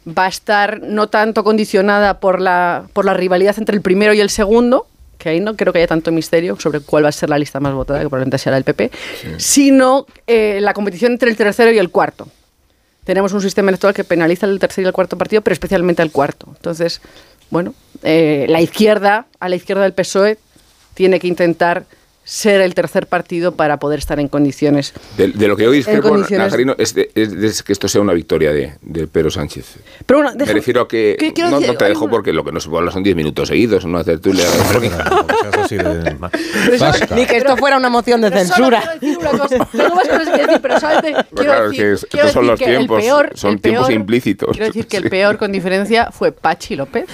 va a estar no tanto condicionada por la, por la rivalidad entre el primero y el segundo, que ahí no creo que haya tanto misterio sobre cuál va a ser la lista más votada, que probablemente será el PP, sino eh, la competición entre el tercero y el cuarto. Tenemos un sistema electoral que penaliza el tercer y el cuarto partido, pero especialmente al cuarto. Entonces, bueno, eh, la izquierda, a la izquierda del PSOE, tiene que intentar ser el tercer partido para poder estar en condiciones. De, de lo que hoy En discrepo, Najarino, es, de- es de que esto sea una victoria de, de Pedro Sánchez. Pero bueno, Me deja- refiero a que ¿Qué no, decir? no te dejo porque lo que no se puede hablar son 10 minutos seguidos, una tertulia electrónica. Pero eso- Basta. Ni que esto fuera una moción de Pero solo censura. quiero decir una cosa. Tengo más cosas que decir, pero solamente quiero claro, decir, que es- quiero estos son los que tiempos, peor- son tiempos peor- implícitos. Quiero decir que el peor con diferencia fue Pachi López.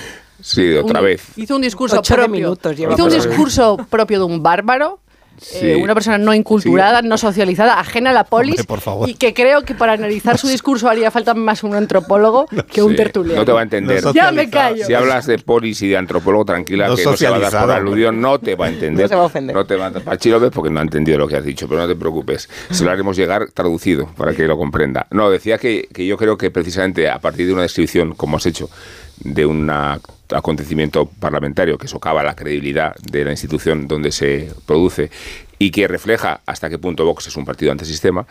Sí, otra Un- vez. Hizo un discurso propio. minutos hizo un discurso propio de un bárbaro. Sí. eh, una persona no inculturada, no socializada, ajena a la polis, Hombre, por favor. y que creo que para analizar su discurso haría falta más un antropólogo que un Sí, tertuliano. No te va a entender. No Ya me callo. Si hablas de polis y de antropólogo, tranquila, No que no se va a dar por aludión, no te va a entender. No se va a ofender. No te va a Pachi López porque no ha entendido lo que has dicho, pero no te preocupes. Se lo haremos llegar traducido para que lo comprenda. No, decía que, que yo creo que precisamente a partir de una descripción, como has hecho, de un acontecimiento parlamentario que socava la credibilidad de la institución donde se produce y que refleja hasta qué punto Vox es un partido antisistema,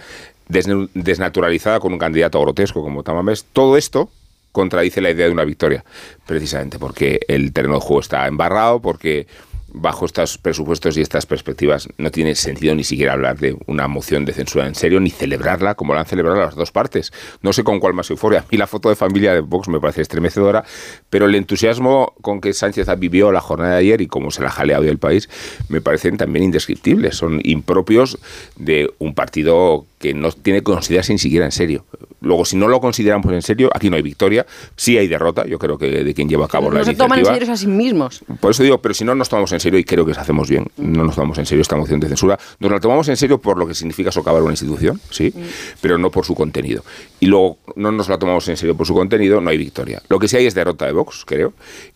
desnaturalizada con un candidato grotesco como Tamames, todo esto contradice la idea de una victoria, precisamente porque el terreno de juego está embarrado, porque bajo estos presupuestos y estas perspectivas no tiene sentido ni siquiera hablar de una moción de censura en serio, ni celebrarla como la han celebrado las dos partes. No sé con cuál más euforia. A mí la foto de familia de Vox me parece estremecedora, pero el entusiasmo con que Sánchez vivió la jornada de ayer y cómo se la jalea hoy el país me parecen también indescriptibles. Son impropios de un partido que no tiene que considerarse ni siquiera en serio. Luego, si no lo consideramos en serio, aquí no hay victoria, sí hay derrota, yo creo que de quien lleva a cabo la no se iniciativa. toman en serio a sí mismos. Por eso digo, pero si no nos tomamos en serio, y creo que nos hacemos bien, no nos tomamos en serio esta moción de censura, nos la tomamos en serio por lo que significa socavar una institución, sí, pero no por su contenido. Y luego no nos la tomamos en serio por su contenido, no hay victoria. Lo que sí hay es derrota de Vox, creo,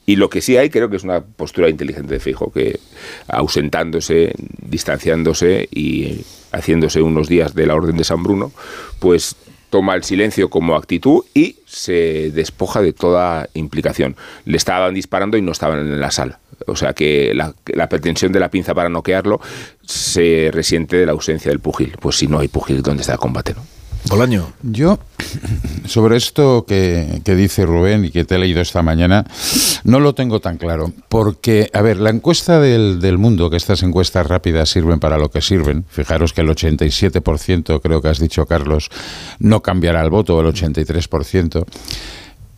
y lo que sí hay, creo que es una postura inteligente de Fijo, que ausentándose, distanciándose y haciéndose unos días de la Orden de San Bruno, pues toma el silencio como actitud y se despoja de toda implicación. Le estaban disparando y no estaban en la sala. O sea que la, que la pretensión de la pinza para noquearlo se resiente de la ausencia del pugil. Pues si no hay pugil, ¿dónde está el combate? No? Bolaño. Yo, sobre esto que, que dice Rubén y que te he leído esta mañana, no lo tengo tan claro. Porque, a ver, la encuesta del, del mundo, que estas encuestas rápidas sirven para lo que sirven, fijaros que el 87%, creo que has dicho, Carlos, no cambiará el voto, el 83%,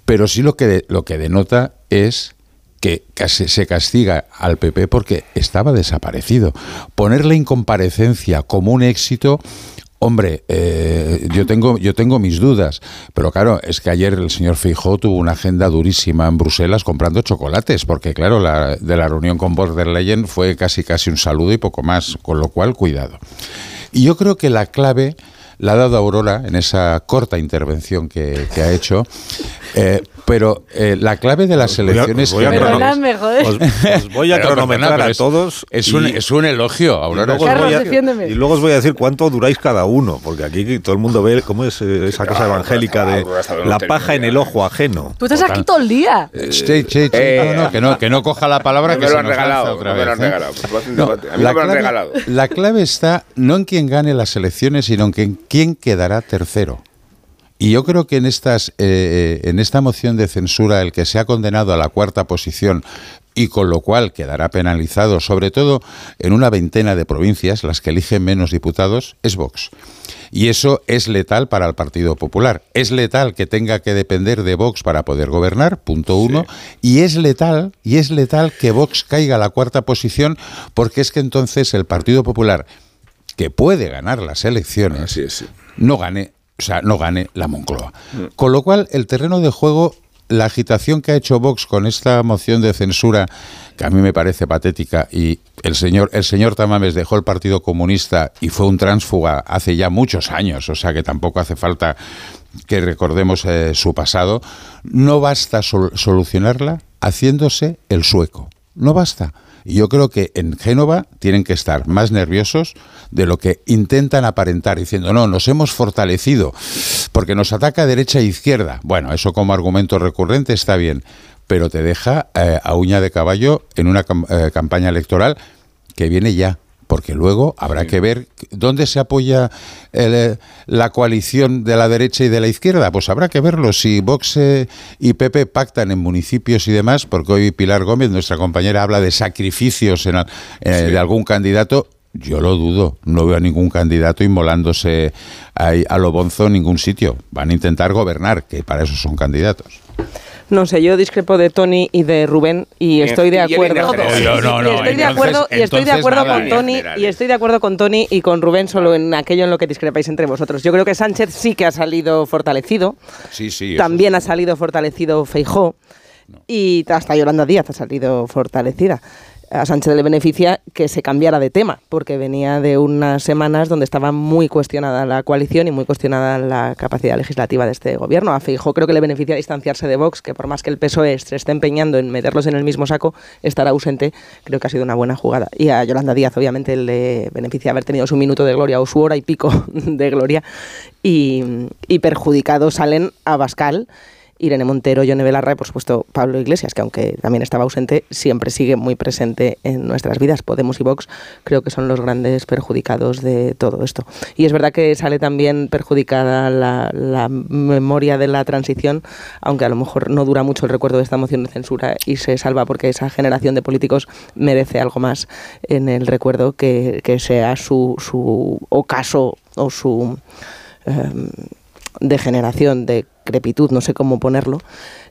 pero sí lo que, lo que denota es que casi se castiga al PP porque estaba desaparecido. Ponerle incomparecencia como un éxito Hombre, eh, yo tengo yo tengo mis dudas, pero claro, es que ayer el señor Feijóo tuvo una agenda durísima en Bruselas comprando chocolates, porque claro, la, de la reunión con von der fue casi casi un saludo y poco más, con lo cual cuidado. Y yo creo que la clave la ha dado Aurora en esa corta intervención que, que ha hecho, eh, pero eh, la clave de las voy a- elecciones os voy a generales-. Os, os voy a Pero, cronometrar perdona, a todos. Es un, es un elogio, y luego, os Carlos, voy a, defiéndeme. y luego os voy a decir cuánto duráis cada uno, porque aquí todo el mundo ve cómo es eh, esa cosa evangélica de la paja en el ojo ajeno. Tú estás aquí todo el día. Sí, sí, sí, Eh, no, no, que no, que no coja la palabra que se nos lanza regalado, otra no me lo vez, han ¿eh? regalado. Pues la, no me lo han clave, regalado. la clave está no en quién gane las elecciones, sino en quién quedará tercero. Y yo creo que en, estas, eh, en esta moción de censura, el que se ha condenado a la cuarta posición y con lo cual quedará penalizado, sobre todo en una veintena de provincias, las que eligen menos diputados, es Vox. Y eso es letal para el Partido Popular. Es letal que tenga que depender de Vox para poder gobernar, punto uno. Y es letal, y es letal que Vox caiga a la cuarta posición, porque es que entonces el Partido Popular, que puede ganar las elecciones, Así es, sí. no gane, o sea, no gane la Moncloa. Con lo cual, el terreno de juego, la agitación que ha hecho Vox con esta moción de censura, que a mí me parece patética, y el señor, el señor Tamames dejó el Partido Comunista y fue un tránsfuga hace ya muchos años, o sea que tampoco hace falta que recordemos eh, su pasado, no basta sol- solucionarla haciéndose el sueco. No basta. Y yo creo que en Génova tienen que estar más nerviosos de lo que intentan aparentar, diciendo, no, nos hemos fortalecido porque nos ataca derecha e izquierda. Bueno, eso como argumento recurrente está bien, pero te deja eh, a uña de caballo en una eh, campaña electoral que viene ya. Porque luego habrá que ver dónde se apoya el, eh, la coalición de la derecha y de la izquierda. Pues habrá que verlo. Si Vox eh, y PP pactan en municipios y demás, porque hoy Pilar Gómez, nuestra compañera, habla de sacrificios en, eh, de algún candidato. Yo lo dudo. No veo a ningún candidato inmolándose a lo bonzo en ningún sitio. Van a intentar gobernar, que para eso son candidatos. No sé, yo discrepo de Tony y de Rubén y Eh, estoy de acuerdo. y estoy de acuerdo y estoy de entonces acuerdo nada. con Tony y estoy de acuerdo con Tony y con Rubén solo en aquello en lo que discrepáis entre vosotros. Yo creo que Sánchez sí que ha salido fortalecido. Sí, sí. También ha salido fortalecido Feijó y hasta Yolanda Díaz ha salido fortalecida. A Sánchez le beneficia que se cambiara de tema, porque venía de unas semanas donde estaba muy cuestionada la coalición y muy cuestionada la capacidad legislativa de este gobierno. A Feijó creo que le beneficia distanciarse de Vox, que por más que el PSOE se esté empeñando en meterlos en el mismo saco, estar ausente creo que ha sido una buena jugada. Y a Yolanda Díaz obviamente le beneficia haber tenido su minuto de gloria o su hora y pico de gloria y, y perjudicados salen a Bascal Irene Montero, Yone Belarra y, por supuesto, Pablo Iglesias, que aunque también estaba ausente, siempre sigue muy presente en nuestras vidas. Podemos y Vox creo que son los grandes perjudicados de todo esto. Y es verdad que sale también perjudicada la, memoria de la transición, aunque a lo mejor no dura mucho el recuerdo de esta moción de censura y se salva porque esa generación de políticos merece algo más en el recuerdo que, que sea su, su ocaso o su... em, degeneración, de crepitud, no sé cómo ponerlo,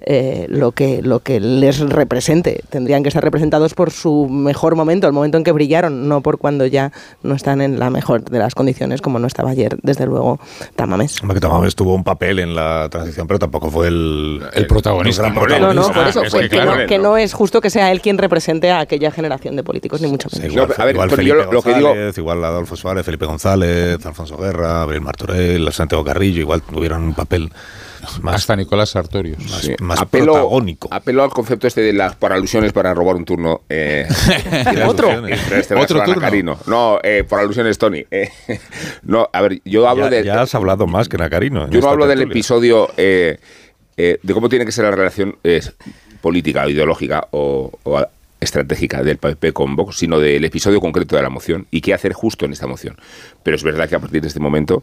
eh, lo, que, lo que les represente. Tendrían que estar representados por su mejor momento, el momento en que brillaron, no por cuando ya no están en la mejor de las condiciones, como no estaba ayer, desde luego, Tamames. Hombre, que Tamames tuvo un papel en la transición, pero tampoco fue el, el protagonista. gran No, protagonista. no, por eso, Es que, que, claro, no, que no es justo que sea él quien represente a aquella generación de políticos, ni mucho menos. Igual, a ver, igual pero Felipe yo lo- lo que digo- González, igual Adolfo Suárez, Felipe González, Alfonso Guerra, Abril Martorell, Santiago Carrillo, igual tuvieron un papel más, Hasta Nicolás Sartorius. más, Sí. más apelo, protagónico. apelo al concepto este de las por alusiones para robar un turno. Eh, Otro. este Otro turno. anacarino. No, eh, por alusiones, Tony. Eh, no, a ver, yo hablo ya, de. ya has hablado más que Nacarino. Yo no hablo del episodio eh, eh, de cómo tiene que ser la relación eh, política o ideológica o, o estratégica del PP con Vox, sino del episodio concreto de la moción y qué hacer justo en esta moción. Pero es verdad que a partir de este momento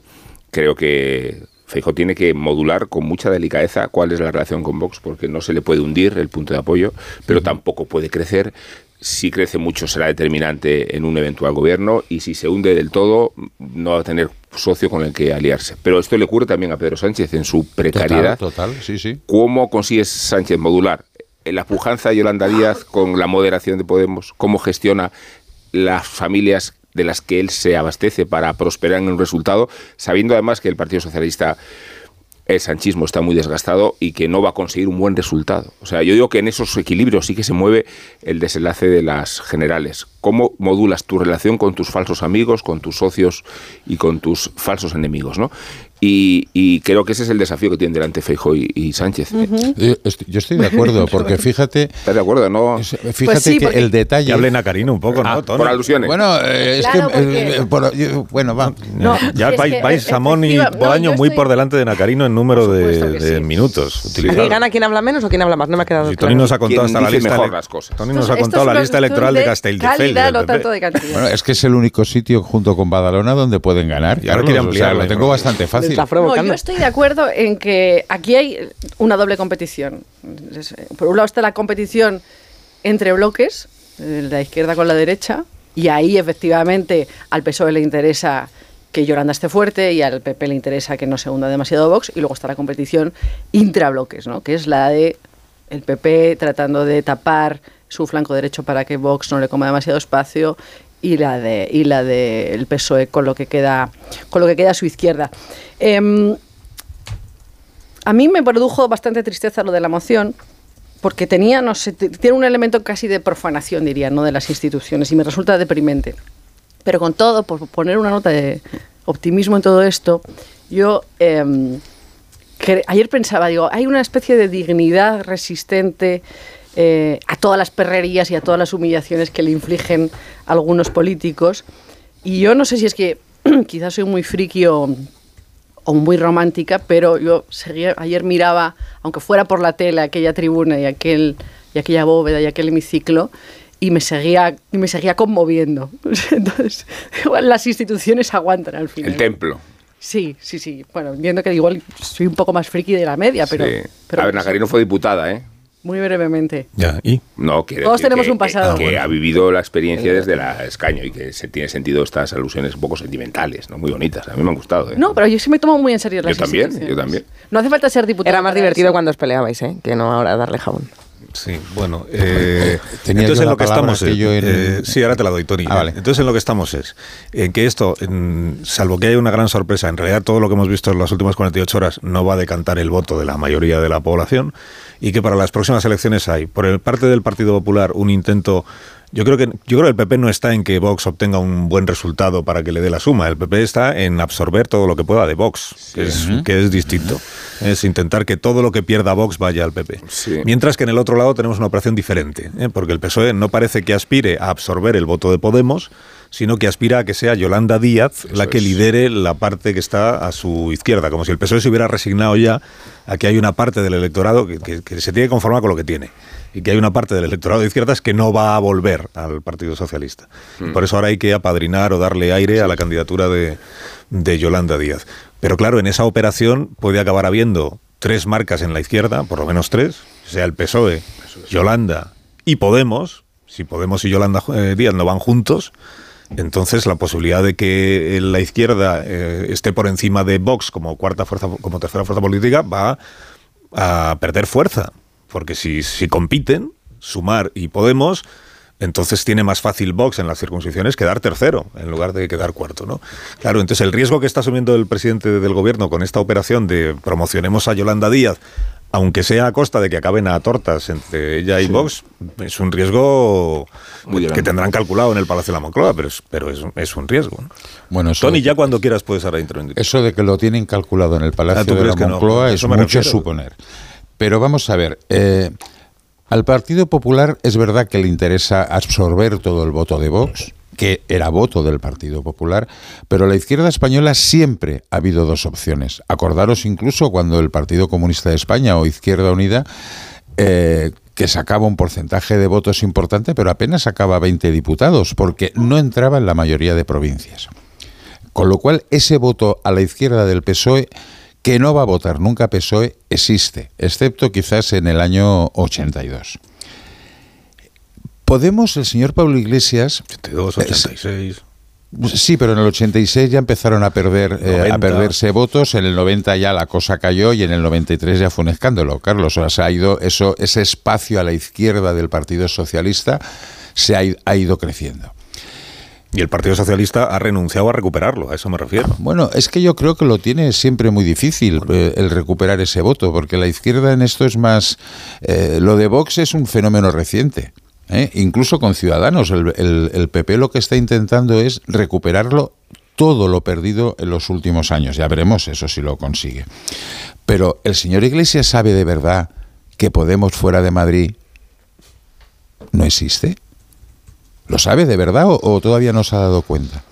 creo que Feijóo tiene que modular con mucha delicadeza cuál es la relación con Vox, porque no se le puede hundir el punto de apoyo, pero tampoco puede crecer. Si crece mucho será determinante en un eventual gobierno y si se hunde del todo no va a tener socio con el que aliarse. Pero esto le ocurre también a Pedro Sánchez en su precariedad. Total, total, sí, sí. ¿Cómo consigue Sánchez modular la pujanza de Yolanda Díaz con la moderación de Podemos? ¿Cómo gestiona las familias de las que él se abastece para prosperar en un resultado, sabiendo además que el Partido Socialista, el sanchismo está muy desgastado y que no va a conseguir un buen resultado? O sea, yo digo que en esos equilibrios sí que se mueve el desenlace de las generales. ¿Cómo modulas tu relación con tus falsos amigos, con tus socios y con tus falsos enemigos? ¿no? Y, y creo que ese es el desafío que tienen delante Feijóo y, y Sánchez. Yo estoy, yo estoy de acuerdo, porque fíjate. ¿Estás de acuerdo? No. Fíjate Pues sí, que el detalle. Que hable Nacarino un poco, ¿no, Ah, Tony? Por alusiones. Bueno, eh, es Claro, que. porque- eh, por- yo- bueno, va. No, Ya es vais, que, vais eh, Samón y no, Bolaño yo muy estoy- por delante de Nacarino en número de, que de sí. minutos ¿Y utilizados. gana quién habla menos o quién habla más? No me ha quedado Y claro. Tony nos ha contado ¿Quién hasta la lista. las cosas? Tony nos ha es contado la lista electoral de de Castelldefels. no tanto de cantidad. Bueno, es que es el único sitio junto con Badalona donde pueden ganar. Y ahora quiere ampliarla, lo tengo ¿no? bastante Le fácil. está No, yo estoy de acuerdo en que aquí hay una doble competición. Eh, Por un lado está la competición entre bloques, eh, la izquierda con la derecha, y ahí efectivamente al PSOE le interesa que Yolanda esté fuerte y al PP le interesa que no se hunda demasiado Vox, y luego está la competición intrabloques, ¿no? que es la de el PP tratando de tapar su flanco derecho para que Vox no le coma demasiado espacio y la de y la de el PSOE con lo que queda con lo que queda a su izquierda. Em, a mí me produjo bastante tristeza lo de la moción, porque tenía, no sé, tiene un elemento casi de profanación, diría, ¿no? de las instituciones, y me resulta deprimente. Pero con todo, por poner una nota de optimismo en todo esto, yo que ayer pensaba, digo, hay una especie de dignidad resistente eh, a todas las perrerías y a todas las humillaciones que le infligen algunos políticos. Y yo no sé si es que quizás soy muy friki o, o muy romántica, pero yo seguía, ayer miraba, aunque fuera por la tele, aquella tribuna y, aquel, y aquella bóveda y aquel hemiciclo, y me seguía, y me seguía conmoviendo. Entonces, igual las instituciones aguantan al final. El templo. Sí, sí, sí. Bueno, entiendo que igual soy un poco más friki de la media, pero... Sí. pero a ver, Najarino fue diputada, ¿eh? Muy brevemente. Ya, ¿y? No, quiere Todos tenemos que- un pasado. Que, que ha vivido la experiencia desde el escaño y que se tiene sentido estas alusiones un poco sentimentales, ¿no? Muy bonitas. A mí me han gustado, ¿eh? No, pero yo sí me tomo muy en serio yo las también, instituciones. yo también. No hace falta ser diputado. Era más divertido eso. cuando os peleabais, ¿eh? Que no ahora darle jabón. Sí, bueno. eh, Tenía entonces yo en lo que estamos que es- yo en- eh, sí, ahora te la doy, Tony. Ah, vale. Entonces en lo que estamos es en que esto, en- salvo que haya una gran sorpresa, en realidad todo lo que hemos visto en las últimas 48 horas no va a decantar el voto de la mayoría de la población y que para las próximas elecciones hay, por el parte del Partido Popular, un intento yo creo que yo creo que el PP no está en que Vox obtenga un buen resultado para que le dé la suma. El PP está en absorber todo lo que pueda de Vox, que, es, que es distinto. Es intentar que todo lo que pierda Vox vaya al PP. Sí. Mientras que en el otro lado tenemos una operación diferente, ¿eh? porque el PSOE no parece que aspire a absorber el voto de Podemos, sino que aspira a que sea Yolanda Díaz la que es. lidere la parte que está a su izquierda, como si el PSOE se hubiera resignado ya a que hay una parte del electorado que, que- que se tiene que conformar con lo que tiene y que hay una parte del electorado de izquierdas que no va a volver al Partido Socialista. Mm. Por eso ahora hay que apadrinar o darle aire a la candidatura de, de Yolanda Díaz. Pero claro, en esa operación puede acabar habiendo tres marcas en la izquierda, por lo menos tres, sea el PSOE, Yolanda y Podemos. Si Podemos y Yolanda eh, Díaz no van juntos, entonces la posibilidad de que la izquierda eh, esté por encima de Vox como cuarta fuerza, como tercera fuerza política, va a perder fuerza. Porque si, si compiten, Sumar y Podemos, entonces tiene más fácil Vox en las circunscripciones quedar tercero en lugar de quedar cuarto, ¿no? Claro, entonces el riesgo que está asumiendo el presidente del gobierno con esta operación de promocionemos a Yolanda Díaz, aunque sea a costa de que acaben a tortas entre ella y Vox, es un riesgo Muy que grande. tendrán calculado en el Palacio de la Moncloa, pero es, pero es, es un riesgo. ¿no? Bueno, eso, Tony, ya cuando quieras puedes ahora intervenir. eso de que lo tienen calculado en el Ah, Palacio ¿tú de la no? Moncloa A es mucho refiero. suponer. Pero vamos a ver, eh, al Partido Popular es verdad que le interesa absorber todo el voto de Vox, que era voto del Partido Popular, pero la izquierda española siempre ha habido dos opciones. Acordaros incluso cuando el Partido Comunista de España o Izquierda Unida eh, que sacaba un porcentaje de votos importante, pero apenas sacaba 20 diputados, porque no entraba en la mayoría de provincias. Con lo cual, ese voto a la izquierda del PSOE, que no va a votar nunca PSOE, existe, excepto quizás en el año 82. Podemos, el señor Pablo Iglesias... 82, 86. Sí, pero en el 86 ya empezaron a perder eh, a 90. perderse votos, en el 90 ya la cosa cayó y en el 93 ya fue un escándalo, Carlos. O sea, se ha ido eso ese espacio a la izquierda del Partido Socialista se ha ido creciendo. Y el Partido Socialista ha renunciado a recuperarlo, a eso me refiero. Bueno, es que yo creo que lo tiene siempre muy difícil eh, el recuperar ese voto, porque la izquierda en esto es más... eh, lo de Vox es un fenómeno reciente. ¿eh? Incluso con Ciudadanos, el, el- el PP lo que está intentando es recuperarlo todo lo perdido en los últimos años. Ya veremos eso si lo consigue. Pero el señor Iglesias sabe de verdad que Podemos fuera de Madrid no existe. ¿Lo sabe de verdad o, todavía no se ha dado cuenta?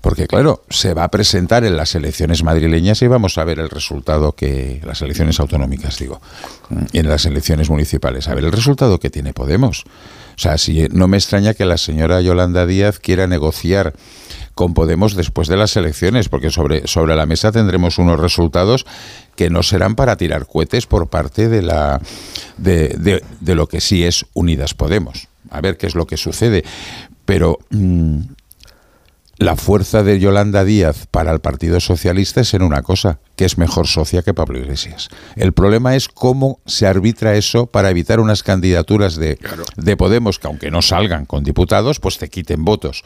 Porque claro, se va a presentar en las elecciones madrileñas y vamos a ver el resultado que las elecciones autonómicas digo, y en las elecciones municipales, a ver el resultado que tiene Podemos. O sea, si no me extraña que la señora Yolanda Díaz quiera negociar con Podemos después de las elecciones, porque sobre, sobre la mesa tendremos unos resultados que no serán para tirar cohetes por parte de la de- de lo que sí es Unidas Podemos. A ver qué es lo que sucede. Pero mm, la fuerza de Yolanda Díaz para el Partido Socialista es en una cosa, que es mejor socia que Pablo Iglesias. El problema es cómo se arbitra eso para evitar unas candidaturas de, de Podemos que aunque no salgan con diputados, pues te quiten votos.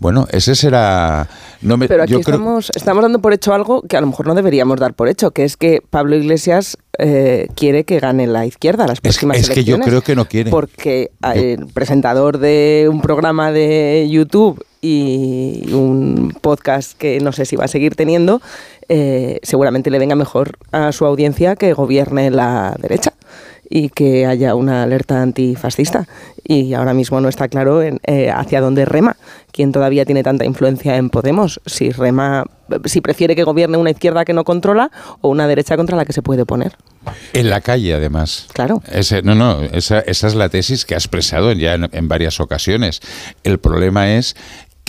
Bueno, ese será... No me, Pero aquí yo creo- estamos, estamos dando por hecho algo que a lo mejor no deberíamos dar por hecho, que es que Pablo Iglesias eh, quiere que gane la izquierda las Es, próximas es que yo elecciones. creo que no quiere. Porque el presentador de un programa de YouTube y un podcast que no sé si va a seguir teniendo, eh, seguramente le venga mejor a su audiencia que gobierne la derecha y que haya una alerta antifascista. Y ahora mismo no está claro en, eh, hacia dónde rema. ¿Quién todavía tiene tanta influencia en Podemos? Si rema, si prefiere que gobierne una izquierda que no controla o una derecha contra la que se puede poner. En la calle, además. Claro. Ese, no, no, esa, esa, es la tesis que ha expresado ya en, en varias ocasiones. El problema es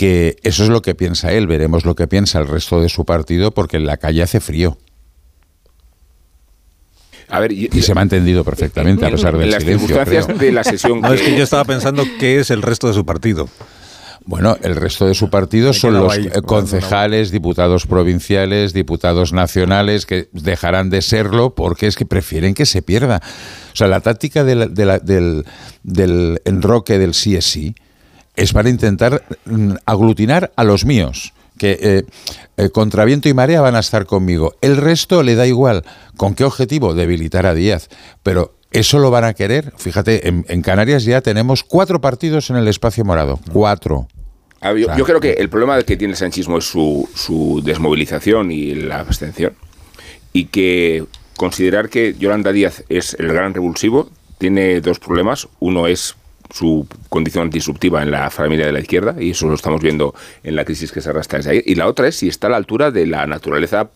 que eso es lo que piensa él, veremos lo que piensa el resto de su partido, porque en la calle hace frío. A ver, y, y se me ha entendido perfectamente, a pesar del las silencio. circunstancias creo. de la sesión. No, es que yo estaba pensando qué es el resto de su partido. Bueno, el resto de su partido son los ahí, eh, concejales, diputados provinciales, diputados nacionales, que dejarán de serlo porque es que prefieren que se pierda. O sea, la táctica de la- de la- del, del enroque del sí es sí es para intentar mm, aglutinar a los míos que eh, eh, contra viento y marea van a estar conmigo. El resto le da igual. ¿Con qué objetivo? Debilitar a Díaz. Pero eso lo van a querer. Fíjate, en, en Canarias ya tenemos cuatro partidos en el espacio morado. Cuatro. A ver, yo, O sea, yo creo que el problema que tiene el sanchismo es su, su desmovilización y la abstención. Y que considerar que Yolanda Díaz es el gran revulsivo tiene dos problemas. Uno es su condición disruptiva en la familia de la izquierda, y eso lo estamos viendo en la crisis que se arrastra desde ahí. Y la otra es si está a la altura de la naturaleza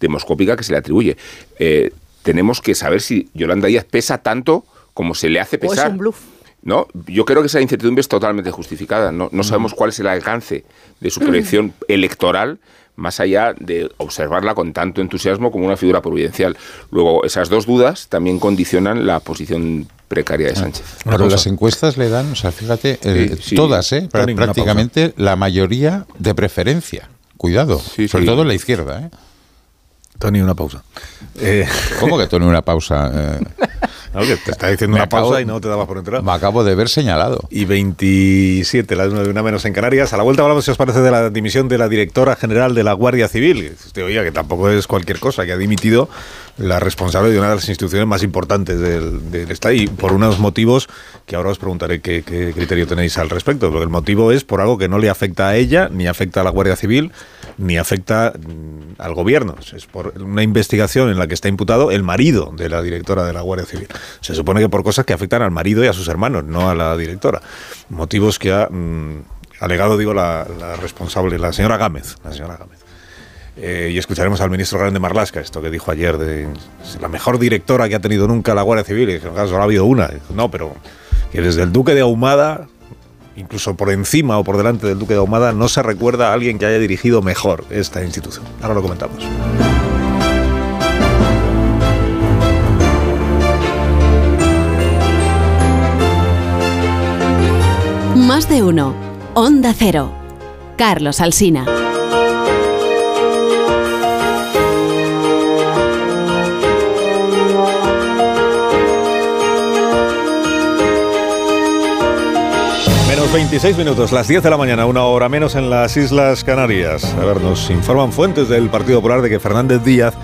demoscópica que se le atribuye. Eh, tenemos que saber si Yolanda Díaz pesa tanto como se le hace O es pesar. un bluff. No, yo creo que esa incertidumbre es totalmente justificada. No, no sabemos cuál es el alcance de su proyección electoral más allá de observarla con tanto entusiasmo como una figura providencial. Luego, esas dos dudas también condicionan la posición precaria de Sánchez. Pero las encuestas le dan, o sea, fíjate, eh, Sí, sí. todas, ¿eh? Prácticamente la mayoría de preferencia. Cuidado, sobre sí. todo en la izquierda, ¿eh? Tony, una pausa. ¿Cómo que Tony, una pausa? Eh, No, que te está diciendo Me una acabo- pausa y no te dabas por entrar. me acabo de ver señalado. Y 27, la de una, de una menos en Canarias. A la vuelta hablamos, si os parece, de la dimisión de la directora general de la Guardia Civil. Usted oiga que tampoco es cualquier cosa, que ha dimitido la responsable de una de las instituciones más importantes del, del Estado y por unos motivos que ahora os preguntaré qué, qué criterio tenéis al respecto. Porque el motivo es por algo que no le afecta a ella, ni afecta a la Guardia Civil, ni afecta mm, al gobierno. Es por una investigación en la que está imputado el marido de la directora de la Guardia Civil. Se supone que por cosas que afectan al marido y a sus hermanos, no a la directora. Motivos que ha mm, alegado, digo, la, responsable, la señora Gámez. La señora Gámez. Eh, y escucharemos al ministro Grande Marlasca, esto que dijo ayer de la mejor directora que ha tenido nunca la Guardia Civil. Y "Claro, solo ha habido una. No, pero que desde el Duque de Ahumada, incluso por encima o por delante del Duque de Ahumada, no se recuerda a alguien que haya dirigido mejor esta institución. Ahora lo comentamos. Más de uno. Onda Cero. Carlos Alsina. Menos 26 minutos, las 10 de la mañana, una hora menos en las Islas Canarias. A ver, nos informan fuentes del Partido Popular de que Fernández Díaz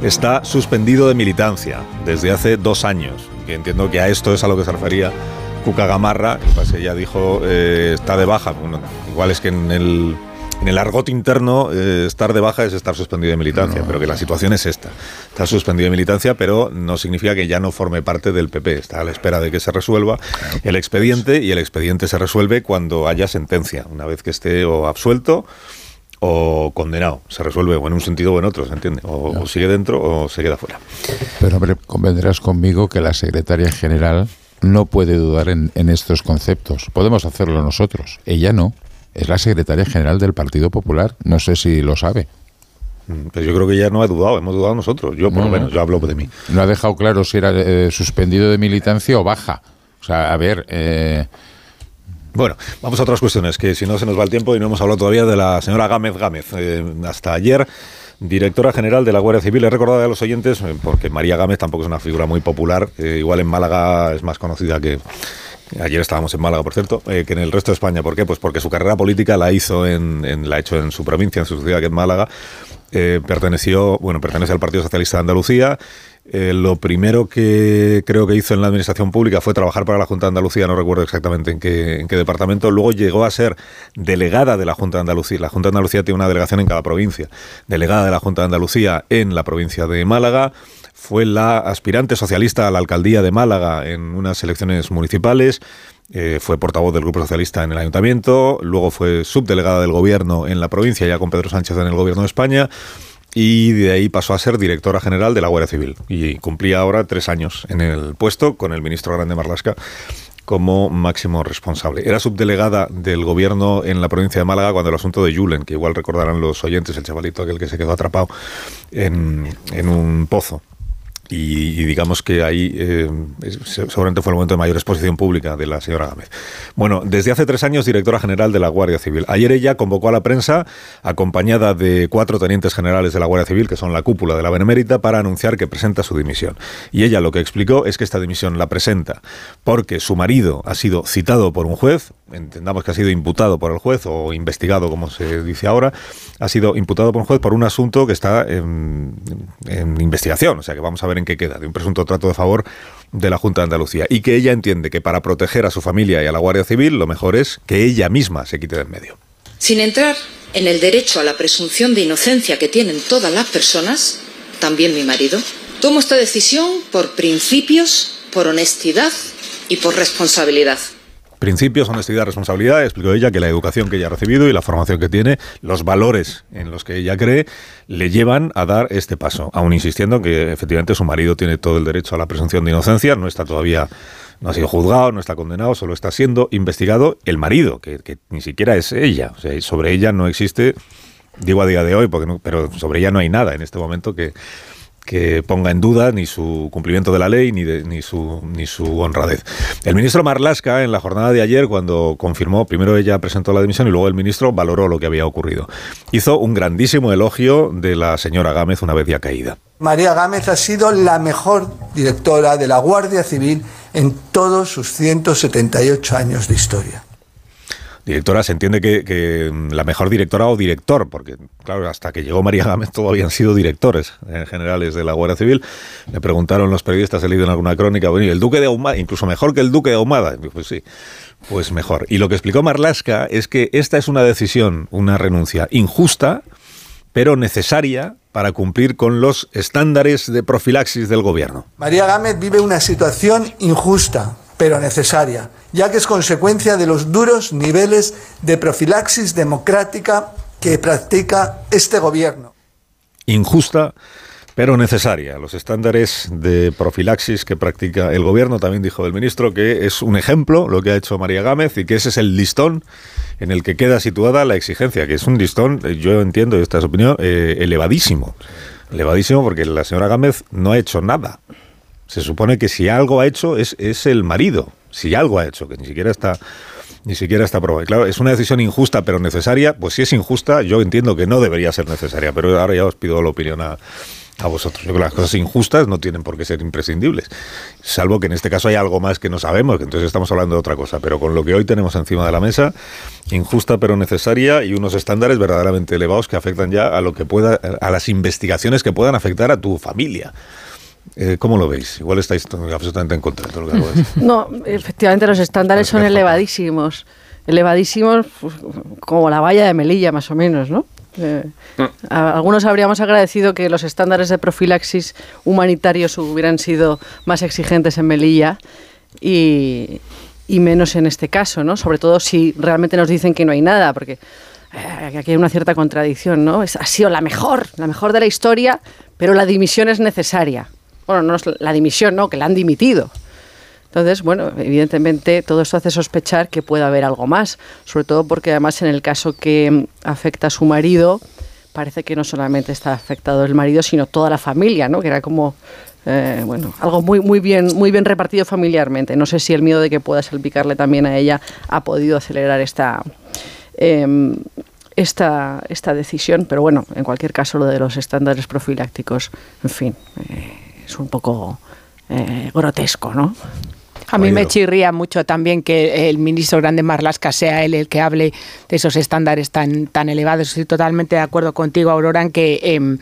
está suspendido de militancia desde hace dos años. Que entiendo que a esto es a lo que se refería Cuca Gamarra. que ella dijo eh, está de baja. Bueno, igual es que en el, en el argot interno eh, estar de baja es estar suspendido de militancia, pero que la situación es esta. Está suspendido de militancia, pero no significa que ya no forme parte del PP. Está a la espera de que se resuelva el expediente y el expediente se resuelve cuando haya sentencia, una vez que esté o absuelto o condenado. Se resuelve o en un sentido o en otro, ¿se entiende? O, o sigue dentro o se queda fuera. Pero hombre, convendrás conmigo que la secretaria general no puede dudar en, en estos conceptos. Podemos hacerlo nosotros. Ella no. Es la secretaria general del Partido Popular. No sé si lo sabe. Pues yo creo que ya no ha dudado, hemos dudado nosotros. Yo, por No, lo no. menos, yo hablo de mí. No ha dejado claro si era eh, suspendido de militancia o baja. O sea, a ver, eh, Bueno, vamos a otras cuestiones, que si no se nos va el tiempo y no hemos hablado todavía de la señora Gámez Gámez. Eh, hasta ayer, directora general de la Guardia Civil. He recordado a los oyentes, eh, porque María Gámez tampoco es una figura muy popular, eh, igual en Málaga es más conocida que... Ayer estábamos en Málaga, por cierto, eh, que en el resto de España. ¿Por qué? Pues porque su carrera política la hizo en, en- la ha hecho en su provincia, en su ciudad, que es Málaga. Eh, perteneció, bueno, pertenece al Partido Socialista de Andalucía. Eh, lo primero que creo que hizo en la administración pública fue trabajar para la Junta de Andalucía, no recuerdo exactamente en qué, en qué departamento. Luego llegó a ser delegada de la Junta de Andalucía. La Junta de Andalucía tiene una delegación en cada provincia. Delegada de la Junta de Andalucía en la provincia de Málaga fue la aspirante socialista a la alcaldía de Málaga en unas elecciones municipales. Eh, fue portavoz del Grupo Socialista en el Ayuntamiento, luego fue subdelegada del Gobierno en la provincia, ya con Pedro Sánchez en el Gobierno de España, y de ahí pasó a ser directora general de la Guardia Civil. Y cumplía ahora tres años en el puesto con el ministro Grande Marlasca como máximo responsable. Era subdelegada del gobierno en la provincia de Málaga cuando el asunto de Julen, que igual recordarán los oyentes, el chavalito aquel que se quedó atrapado en, en un pozo y, digamos que ahí eh, seguramente fue el momento de mayor exposición pública de la señora Gámez. Bueno, desde hace tres años directora general de la Guardia Civil. Ayer ella convocó a la prensa, acompañada de cuatro tenientes generales de la Guardia Civil, que son la cúpula de la Benemérita, para anunciar que presenta su dimisión. Y ella lo que explicó es que esta dimisión la presenta porque su marido ha sido citado por un juez, entendamos que ha sido imputado por el juez o investigado, como se dice ahora, ha sido imputado por un juez por un asunto que está en, en investigación, o sea que vamos a ver qué queda, de un presunto trato de favor de la Junta de Andalucía, y que ella entiende que para proteger a su familia y a la Guardia Civil lo mejor es que ella misma se quite de en medio. Sin entrar en el derecho a la presunción de inocencia que tienen todas las personas, también mi marido, tomo esta decisión por principios, por honestidad y por responsabilidad principios, honestidad, responsabilidad. Explicó ella que la educación que ella ha recibido y la formación que tiene, los valores en los que ella cree, le llevan a dar este paso. Aún insistiendo que efectivamente su marido tiene todo el derecho a la presunción de inocencia, no está todavía no ha sido juzgado, no está condenado, solo está siendo investigado el marido, que, ni siquiera es ella. O sea, sobre ella no existe, digo a día de hoy, porque pero sobre ella no hay nada en este momento que, que ponga en duda ni su cumplimiento de la ley ni, ni, su, ni su honradez. El ministro Marlasca, en la jornada de ayer, cuando confirmó, primero ella presentó la dimisión y luego el ministro valoró lo que había ocurrido. Hizo un grandísimo elogio de la señora Gámez una vez ya caída. María Gámez ha sido la mejor directora de la Guardia Civil en todos sus 178 años de historia. Directora, se entiende que, mm, la mejor directora o director, porque claro, hasta que llegó María Gámez todavía han sido directores eh, generales de la Guardia Civil. Le preguntaron los periodistas, he leído en alguna crónica, bueno, el Duque de Ahumada, incluso mejor que el Duque de Ahumada. Pues sí, pues mejor. Y lo que explicó Marlasca es que esta es una decisión, una renuncia injusta, pero necesaria para cumplir con los estándares de profilaxis del gobierno. María Gámez vive una situación injusta, pero necesaria, ya que es consecuencia de los duros niveles de profilaxis democrática que practica este gobierno. Injusta, pero necesaria. Los estándares de profilaxis que practica el gobierno, también dijo el ministro, que es un ejemplo lo que ha hecho María Gámez y que ese es el listón en el que queda situada la exigencia, que es un listón, eh, yo entiendo, esta es opinión, eh, elevadísimo. Elevadísimo porque la señora Gámez no ha hecho nada. Se supone que si algo ha hecho es, es el marido, si algo ha hecho, que ni siquiera está ni siquiera está probado. Claro, es una decisión injusta pero necesaria. Pues si es injusta, yo entiendo que no debería ser necesaria, pero ahora ya os pido la opinión a, a vosotros. Yo creo que las cosas injustas no tienen por qué ser imprescindibles, salvo que en este caso hay algo más que no sabemos, que entonces estamos hablando de otra cosa. Pero con lo que hoy tenemos encima de la mesa, injusta pero necesaria y unos estándares verdaderamente elevados que afectan ya a lo que pueda, a las investigaciones que puedan afectar a tu familia. Eh, ¿Cómo lo veis? Igual estáis absolutamente en contra de todo lo que hago No, efectivamente los estándares son elevadísimos. Elevadísimos pues, como la valla de Melilla, más o menos, ¿no? Eh, algunos habríamos agradecido que los estándares de profilaxis humanitarios hubieran sido más exigentes en Melilla y, menos en este caso, ¿no? Sobre todo si realmente nos dicen que no hay nada, porque eh, aquí hay una cierta contradicción, ¿no? Es, ha sido la mejor, la mejor de la historia, pero la dimisión es necesaria bueno, no es la dimisión, no, que la han dimitido. Entonces, bueno, evidentemente todo esto hace sospechar que puede haber algo más, sobre todo porque además en el caso que afecta a su marido, parece que no solamente está afectado el marido, sino toda la familia, ¿no? Que era como eh, bueno, algo muy, muy, bien, muy bien repartido familiarmente. No sé si el miedo de que pueda salpicarle también a ella ha podido acelerar esta, em, esta, esta decisión, pero bueno, en cualquier caso lo de los estándares profilácticos, en fin. Eh, es un poco eh, grotesco, ¿no? A mí me chirría mucho también que el ministro Grande Marlasca sea él el que hable de esos estándares tan, tan elevados. Estoy totalmente de acuerdo contigo, Aurora, en que em,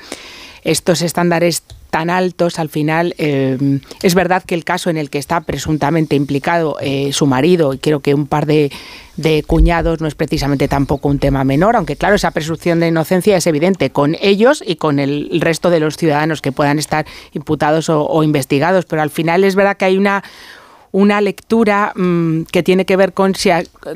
estos estándares tan altos, al final eh, es verdad que el caso en el que está presuntamente implicado eh, su marido y creo que un par de, cuñados no es precisamente tampoco un tema menor, aunque claro, esa presunción de inocencia es evidente con ellos y con el resto de los ciudadanos que puedan estar imputados o investigados, pero al final es verdad que hay una una lectura mm, que tiene que ver con si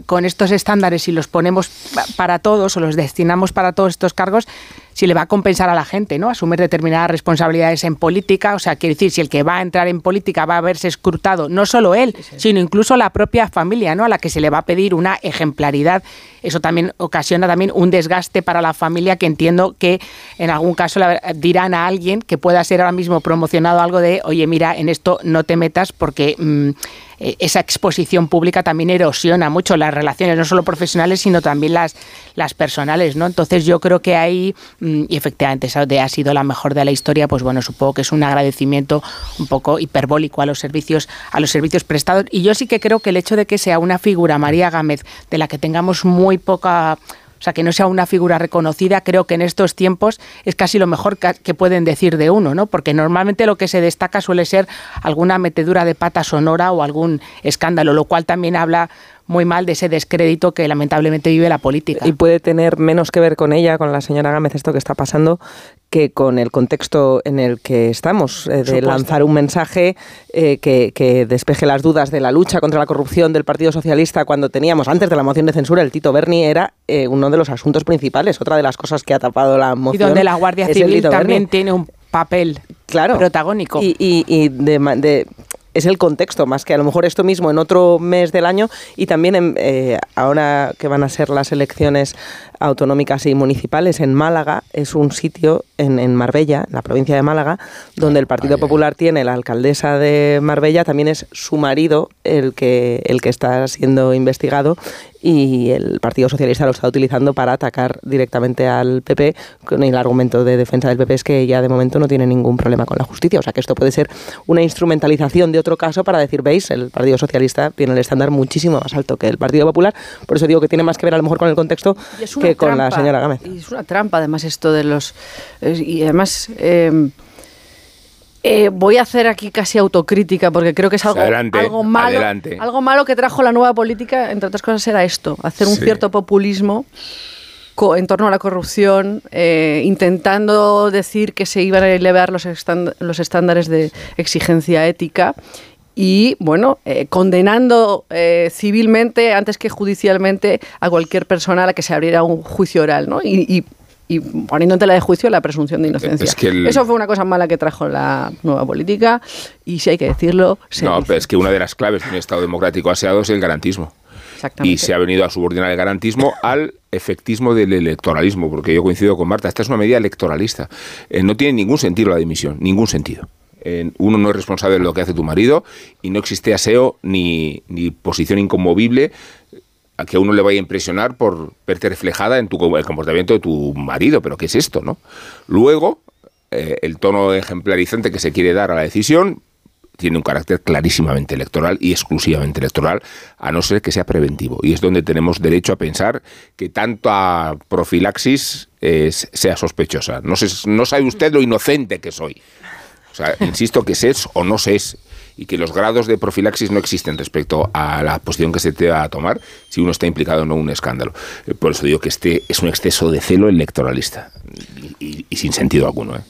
con estos estándares, si los ponemos para todos o los destinamos para todos estos cargos, si le va a compensar a la gente, ¿no? Asumir determinadas responsabilidades en política, o sea, quiere decir, si el que va a entrar en política va a verse escrutado, no solo él, sino incluso la propia familia, ¿no? A la que se le va a pedir una ejemplaridad. Eso también ocasiona también un desgaste para la familia que entiendo que en algún caso dirán a alguien que pueda ser ahora mismo promocionado algo de, oye, mira, en esto no te metas porque mm, eh, esa exposición pública también erosiona mucho las relaciones, no solo profesionales, sino también las, las personales, ¿no? Entonces yo creo que ahí, mm, y efectivamente esa ha sido la mejor de la historia, pues bueno, supongo que es un agradecimiento un poco hiperbólico a los servicios, a los servicios prestados. Y yo sí que creo que el hecho de que sea una figura, María Gámez, de la que tengamos muy poca sea, que no sea una figura reconocida, creo que en estos tiempos es casi lo mejor que pueden decir de uno, ¿no? Porque normalmente lo que se destaca suele ser alguna metedura de pata sonora o algún escándalo, lo cual también habla muy mal de ese descrédito que lamentablemente vive la política. Y puede tener menos que ver con ella, con la señora Gámez, esto que está pasando, que con el contexto en el que estamos, eh, de lanzar un mensaje eh, que, despeje las dudas de la lucha contra la corrupción del Partido Socialista cuando teníamos, antes de la moción de censura, el Tito Berni era eh, uno de los asuntos principales, otra de las cosas que ha tapado la moción. Y donde la Guardia Civil también tiene un papel claro, protagónico. Y, y, de, es el contexto, más que a lo mejor esto mismo en otro mes del año y también eh, ahora que van a ser las elecciones autonómicas y municipales en Málaga, es un sitio en, en Marbella, en la provincia de Málaga, donde el Partido Popular tiene la alcaldesa de Marbella, también es su marido el que, el que está siendo investigado y el Partido Socialista lo está utilizando para atacar directamente al PP con el argumento de defensa del PP es que ya de momento no tiene ningún problema con la justicia. O sea que esto puede ser una instrumentalización de otro caso para decir, veis, el Partido Socialista tiene el estándar muchísimo más alto que el Partido Popular. Por eso digo que tiene más que ver a lo mejor con el contexto que con la señora Gámez. Y es una trampa además esto de los... Y además... Eh, eh, voy a hacer aquí casi autocrítica porque creo que es algo, algo malo. Algo malo que trajo la nueva política, entre otras cosas, era esto: hacer un cierto populismo en torno a la corrupción, eh, intentando decir que se iban a elevar los, los estándares de exigencia ética y, bueno, eh, condenando civilmente antes que judicialmente a cualquier persona a la que se abriera un juicio oral, ¿no? y y poniendo en tela de juicio la presunción de inocencia. Eso fue una cosa mala que trajo la nueva política y si hay que decirlo... no, pero es que una de las claves de un Estado democrático aseado es el garantismo. Y se ha venido a subordinar el garantismo al efectismo del electoralismo, porque yo coincido con Marta, esta es una medida electoralista. Eh, no tiene ningún sentido la dimisión, ningún sentido. Uno no es responsable de lo que hace tu marido y no existe aseo ni, ni posición inconmovible a que a uno le vaya a impresionar por verte reflejada en tu, el comportamiento de tu marido, pero ¿qué es esto, no? Luego, eh, el tono ejemplarizante que se quiere dar a la decisión tiene un carácter clarísimamente electoral y exclusivamente electoral, a no ser que sea preventivo. Y es donde tenemos derecho a pensar que tanta profilaxis sea sospechosa. No, no sabe usted lo inocente que soy. O sea, insisto que se es o no se es y que los grados de profilaxis no existen respecto a la posición que se te va a tomar si uno está implicado en un escándalo. Eh, por eso digo que este es un exceso de celo electoralista y, sin sentido alguno. ¿eh?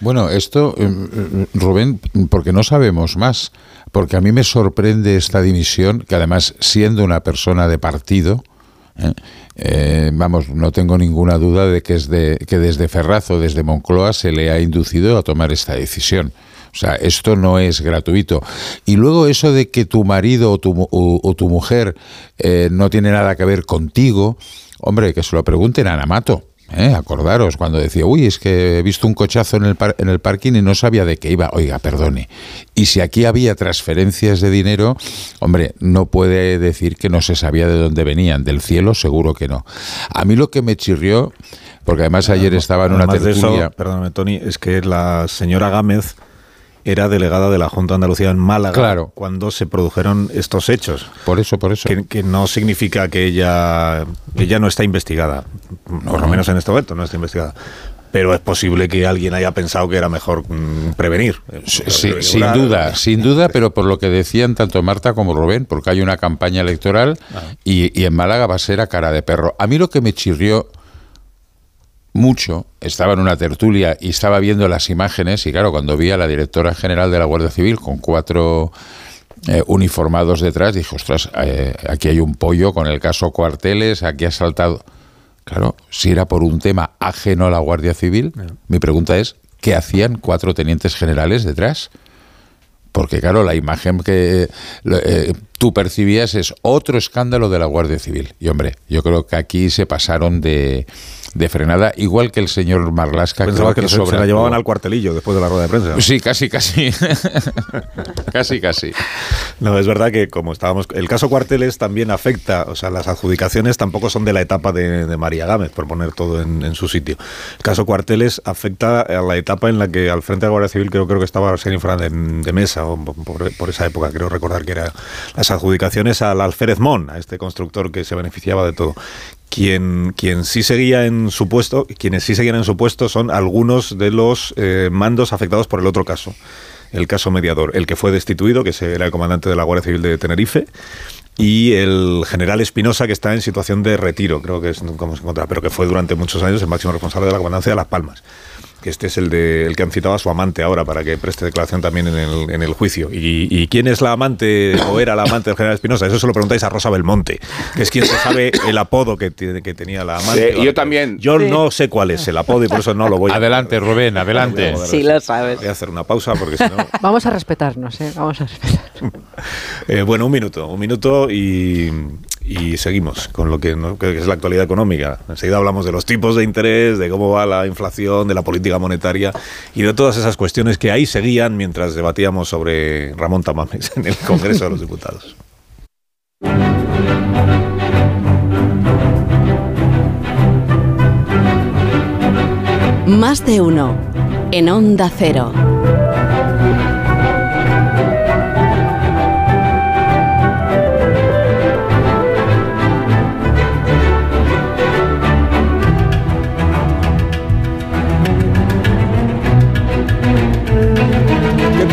Bueno, esto, eh, Rubén, porque no sabemos más, porque a mí me sorprende esta dimisión, que además siendo una persona de partido, vamos, no tengo ninguna duda de que, es de que desde Ferrazo, desde Moncloa, se le ha inducido a tomar esta decisión. O sea, esto no es gratuito. Y luego eso de que tu marido o tu, o, mujer eh, no tiene nada que ver contigo, hombre, que se lo pregunten a Namato. ¿Eh? Acordaros cuando decía, uy, es que he visto un cochazo en el, en el parking y no sabía de qué iba. Oiga, perdone. Y si aquí había transferencias de dinero, hombre, no puede decir que no se sabía de dónde venían. Del cielo, seguro que no. A mí lo que me chirrió, porque además ayer estaba en una tertulia. perdóname, Tony, es que la señora Gámez era delegada de la Junta de Andalucía en Málaga Claro. cuando se produjeron estos hechos. Por eso, por eso. Que, que no significa que ella, ella no está investigada, por lo menos en este momento no está investigada. Pero es posible que alguien haya pensado que era mejor mm, prevenir. Sí, sin duda, sin duda, pero por lo que decían tanto Marta como Rubén, porque hay una campaña electoral y, y en Málaga va a ser a cara de perro. A mí lo que me chirrió mucho, estaba en una tertulia y estaba viendo las imágenes y claro, cuando vi a la directora general de la Guardia Civil con cuatro eh, uniformados detrás, dije, ostras, eh, aquí hay un pollo con el caso Cuarteles, aquí ha saltado... Claro, si era por un tema ajeno a la Guardia Civil, mi pregunta es, ¿qué hacían cuatro tenientes generales detrás? Porque claro, la imagen que eh, tú percibías es otro escándalo de la Guardia Civil. Y hombre, yo creo que aquí se pasaron de, de frenada, igual que el señor Marlasca. Pensaba que, se, se la llevaban al cuartelillo después de la rueda de prensa. Sí, casi, casi. casi, casi. No, es verdad que como estábamos... El caso Cuarteles también afecta, o sea, las adjudicaciones tampoco son de la etapa de, de María Gámez, por poner todo en, en su sitio. El caso Cuarteles afecta a la etapa en la que al frente de la Guardia Civil creo, creo que estaba Arsenio Fernández de, de Mesa, o por, por esa época, creo recordar que era las adjudicaciones al Alférez Mon, a este constructor que se beneficiaba de todo. Quien, quien sí seguía en su puesto, quienes sí seguían en su puesto son algunos de los eh, mandos afectados por el otro caso el caso mediador, el que fue destituido, que era el comandante de la Guardia Civil de Tenerife, y el general Espinosa, que está en situación de retiro, creo que es como se encuentra, pero que fue durante muchos años el máximo responsable de la comandancia de Las Palmas. Que este es el de el que han citado a su amante ahora para que preste declaración también en el, en el juicio. Y, y quién es la amante o era la amante del general Espinosa? Eso se lo preguntáis a Rosa Belmonte, que es quien se sabe el apodo que, tiene- que tenía la amante. Sí, yo también. Yo Sí. no sé cuál es el apodo y por eso no lo voy a. Adelante, Rubén, adelante. Sí, lo sabes. Voy a hacer una pausa porque si no. Vamos a respetarnos, ¿eh? Vamos a respetar. Eh, bueno, un minuto, un minuto y, y seguimos con lo que, es la actualidad económica. Enseguida hablamos de los tipos de interés, de cómo va la inflación, de la política monetaria y de todas esas cuestiones que ahí seguían mientras debatíamos sobre Ramón Tamames en el Congreso de los Diputados. Más de uno. En Onda Cero.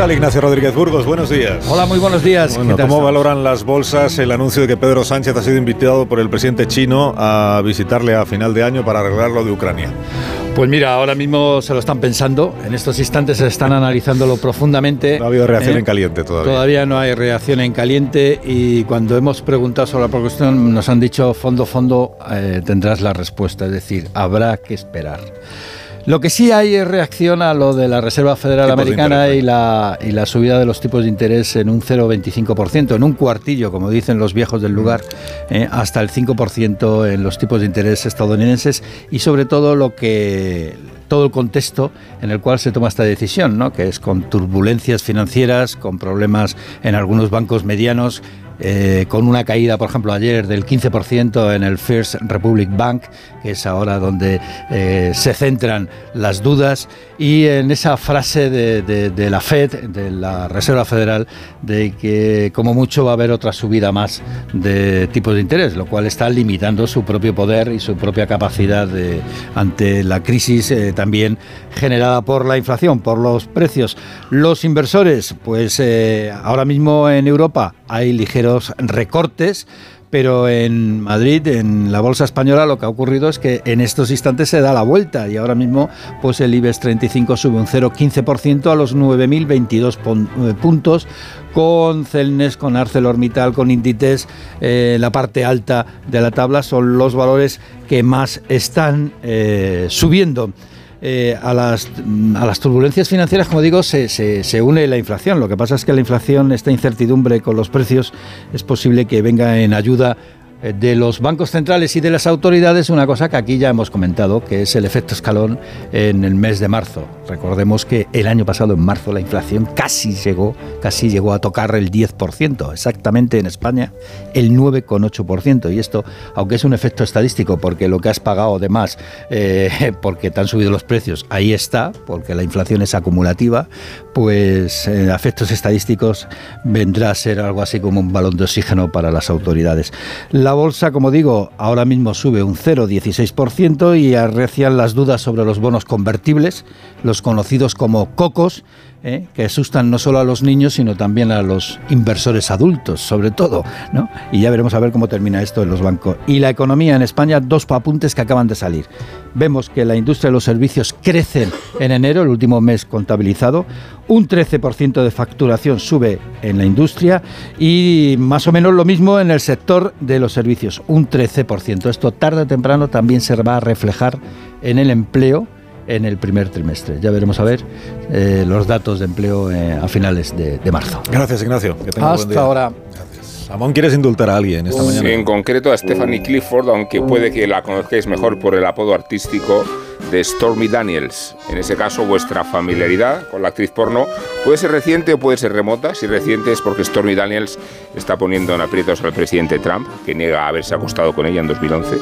Tal, Ignacio Rodríguez Burgos? Buenos días. Hola, muy buenos días. Bueno, ¿Qué tal ¿Cómo estamos? valoran las bolsas el anuncio de que Pedro Sánchez ha sido invitado por el presidente chino a visitarle a final de año para arreglar lo de Ucrania? Pues mira, ahora mismo se lo están pensando, en estos instantes se están analizándolo profundamente. No ha habido reacción ¿eh? en caliente todavía. Todavía no hay reacción en caliente y cuando hemos preguntado sobre la cuestión nos han dicho fondo, fondo, eh, tendrás la respuesta, es decir, habrá que esperar. Lo que sí hay es reacción a lo de la Reserva Federal Tipos Americana interés, y la, y la subida de los tipos de interés en un 0,25%, en un cuartillo, como dicen los viejos del lugar, eh, hasta el 5% en los tipos de interés estadounidenses y sobre todo lo que todo el contexto en el cual se toma esta decisión, ¿no? que es con turbulencias financieras, con problemas en algunos bancos medianos, eh, con una caída, por ejemplo, ayer del 15% en el First Republic Bank, que es ahora donde eh, se centran las dudas, y en esa frase de, de- de la Fed, de la Reserva Federal, de que como mucho va a haber otra subida más de tipos de interés, lo cual está limitando su propio poder y su propia capacidad de, ante la crisis eh, también generada por la inflación, por los precios. Los inversores, pues eh, ahora mismo en Europa hay ligeros recortes. Pero en Madrid, en la bolsa española, lo que ha ocurrido es que en estos instantes se da la vuelta y ahora mismo pues el IBEX 35 sube un 0,15% a los 9.022 pon- eh, puntos, con Celnes, con ArcelorMittal, con Inditex, eh, la parte alta de la tabla son los valores que más están eh, subiendo. Eh, a, las, a las turbulencias financieras, como digo, se, se- se une la inflación. Lo que pasa es que la inflación, esta incertidumbre con los precios, es posible que venga en ayuda de los bancos centrales y de las autoridades una cosa que aquí ya hemos comentado, que es el efecto escalón en el mes de marzo. Recordemos que el año pasado, en marzo, la inflación casi llegó, casi llegó a tocar el 10%, exactamente en España el 9,8%. Y esto, aunque es un efecto estadístico, porque lo que has pagado de más, eh, porque te han subido los precios, ahí está, porque la inflación es acumulativa, pues en efectos estadísticos vendrá a ser algo así como un balón de oxígeno para las autoridades. Bolsa, como digo, ahora mismo sube un 0,16% y arrecian las dudas sobre los bonos convertibles, los conocidos como cocos, ¿eh? que asustan no solo a los niños, sino también a los inversores adultos, sobre todo. ¿no? Y ya veremos a ver cómo termina esto en los bancos. Y la economía en España, dos apuntes que acaban de salir. Vemos que la industria de los servicios crece en enero, el último mes contabilizado. Un 13% de facturación sube en la industria y más o menos lo mismo en el sector de los servicios, un 13%. Esto tarde o temprano también se va a reflejar en el empleo en el primer trimestre. Ya veremos a ver eh, los datos de empleo eh, a finales de, de marzo. Gracias, Ignacio. Que tenga buen Hasta día. ahora. Ramón, ¿quieres indultar a alguien esta mañana? En concreto a Stephanie Clifford, aunque puede que la conozcáis mejor por el apodo artístico de Stormy Daniels. En ese caso, vuestra familiaridad con la actriz porno puede ser reciente o puede ser remota. Si reciente es porque Stormy Daniels está poniendo en aprietos al presidente Trump, que niega haberse acostado con ella en 2011.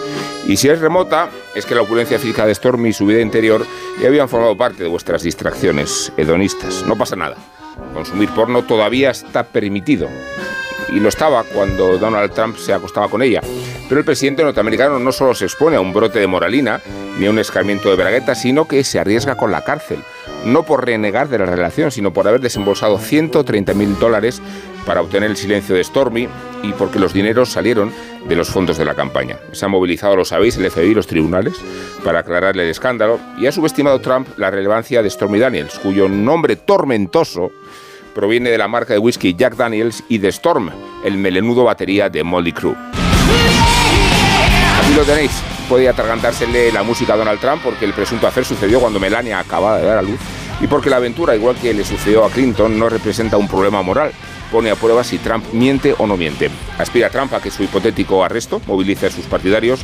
Y si es remota, es que la opulencia física de Stormy y su vida interior ya habían formado parte de vuestras distracciones hedonistas. No pasa nada. Consumir porno todavía está permitido y lo estaba cuando Donald Trump se acostaba con ella. Pero el presidente norteamericano no solo se expone a un brote de moralina ni a un escarmiento de bragueta, sino que se arriesga con la cárcel. No por renegar de la relación, sino por haber desembolsado 130 mil dólares para obtener el silencio de Stormy y porque los dineros salieron de los fondos de la campaña. Se han movilizado, lo sabéis, el FBI y los tribunales para aclararle el escándalo y ha subestimado Trump la relevancia de Stormy Daniels, cuyo nombre tormentoso proviene de la marca de whisky Jack Daniels y de Storm, el melenudo batería de Molly Crew. Aquí lo tenéis. Puede atragantársele la música a Donald Trump porque el presunto hacer sucedió cuando Melania acababa de dar a luz y porque la aventura, igual que le sucedió a Clinton, no representa un problema moral. Pone a prueba si Trump miente o no miente. Aspira Trump a que su hipotético arresto movilice a sus partidarios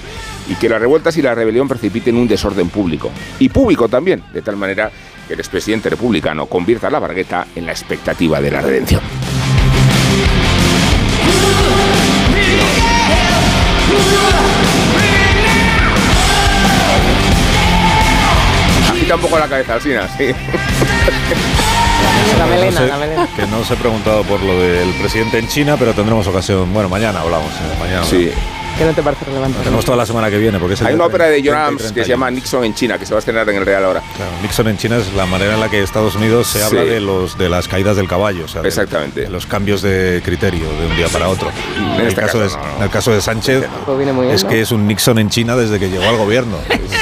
y que las revueltas y la rebelión precipiten un desorden público. Y público también, de tal manera que el expresidente republicano convierta la bargueta en la expectativa de la redención. Agita un la cabeza, Alsina, sí. La melena, no sé, la melena. Que no os he preguntado por lo del presidente en China, pero tendremos ocasión. Bueno, mañana hablamos. eh, mañana Sí. ¿Qué no te parece relevante? Tenemos toda la semana que viene. Porque es el Hay una ópera de 30 John Adams que 31. se llama Nixon en China, que se va a estrenar en el Real ahora. Claro, Nixon en China es la manera en la que Estados Unidos se Sí. habla de los de las caídas del caballo, o sea, de- Exactamente. de los cambios de criterio de un día para otro. En, el este caso, caso de, no, no. en el caso de Sánchez Pues es que es un Nixon en China desde que llegó al gobierno.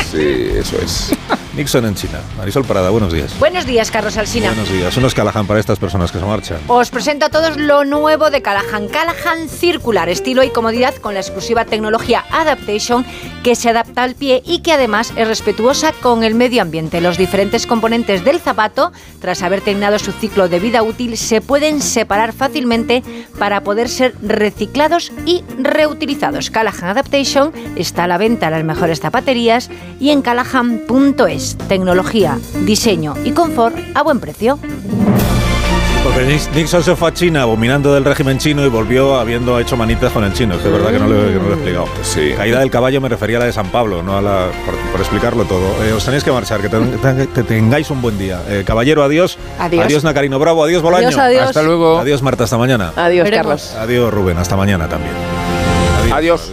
Sí, eso es. Nixon en China. Marisol Parada, buenos días. Buenos días, Carlos Alsina. Buenos días. Unos Callahan para estas personas que se marchan. Os presento a todos lo nuevo de Callahan. Callahan Circular, estilo y comodidad con la exclusiva tecnología Adaptation que se adapta al pie y que además es respetuosa con el medio ambiente. Los diferentes componentes del zapato, tras haber terminado su ciclo de vida útil, se pueden separar fácilmente para poder ser reciclados y reutilizados. Callahan Adaptation está a la venta en las mejores zapaterías y en callahan.es. Tecnología, diseño y confort a buen precio. Porque Nix- Nixon se fue a China abominando del régimen chino y volvió habiendo hecho manitas con el chino. Es que es verdad que no lo, que no lo he explicado. Sí. Caída del caballo me refería a la de San Pablo, no a la. por, por explicarlo todo. Eh, os tenéis que marchar, que, ten- que- que tengáis un buen día. Eh, caballero, adiós. Adiós. Adiós, Nacarino Bravo. Adiós, Bolaño. Adiós, adiós. Hasta luego. Adiós, Marta. Hasta mañana. Adiós, Veremos. Carlos. Adiós, Rubén. Hasta mañana también. Adiós.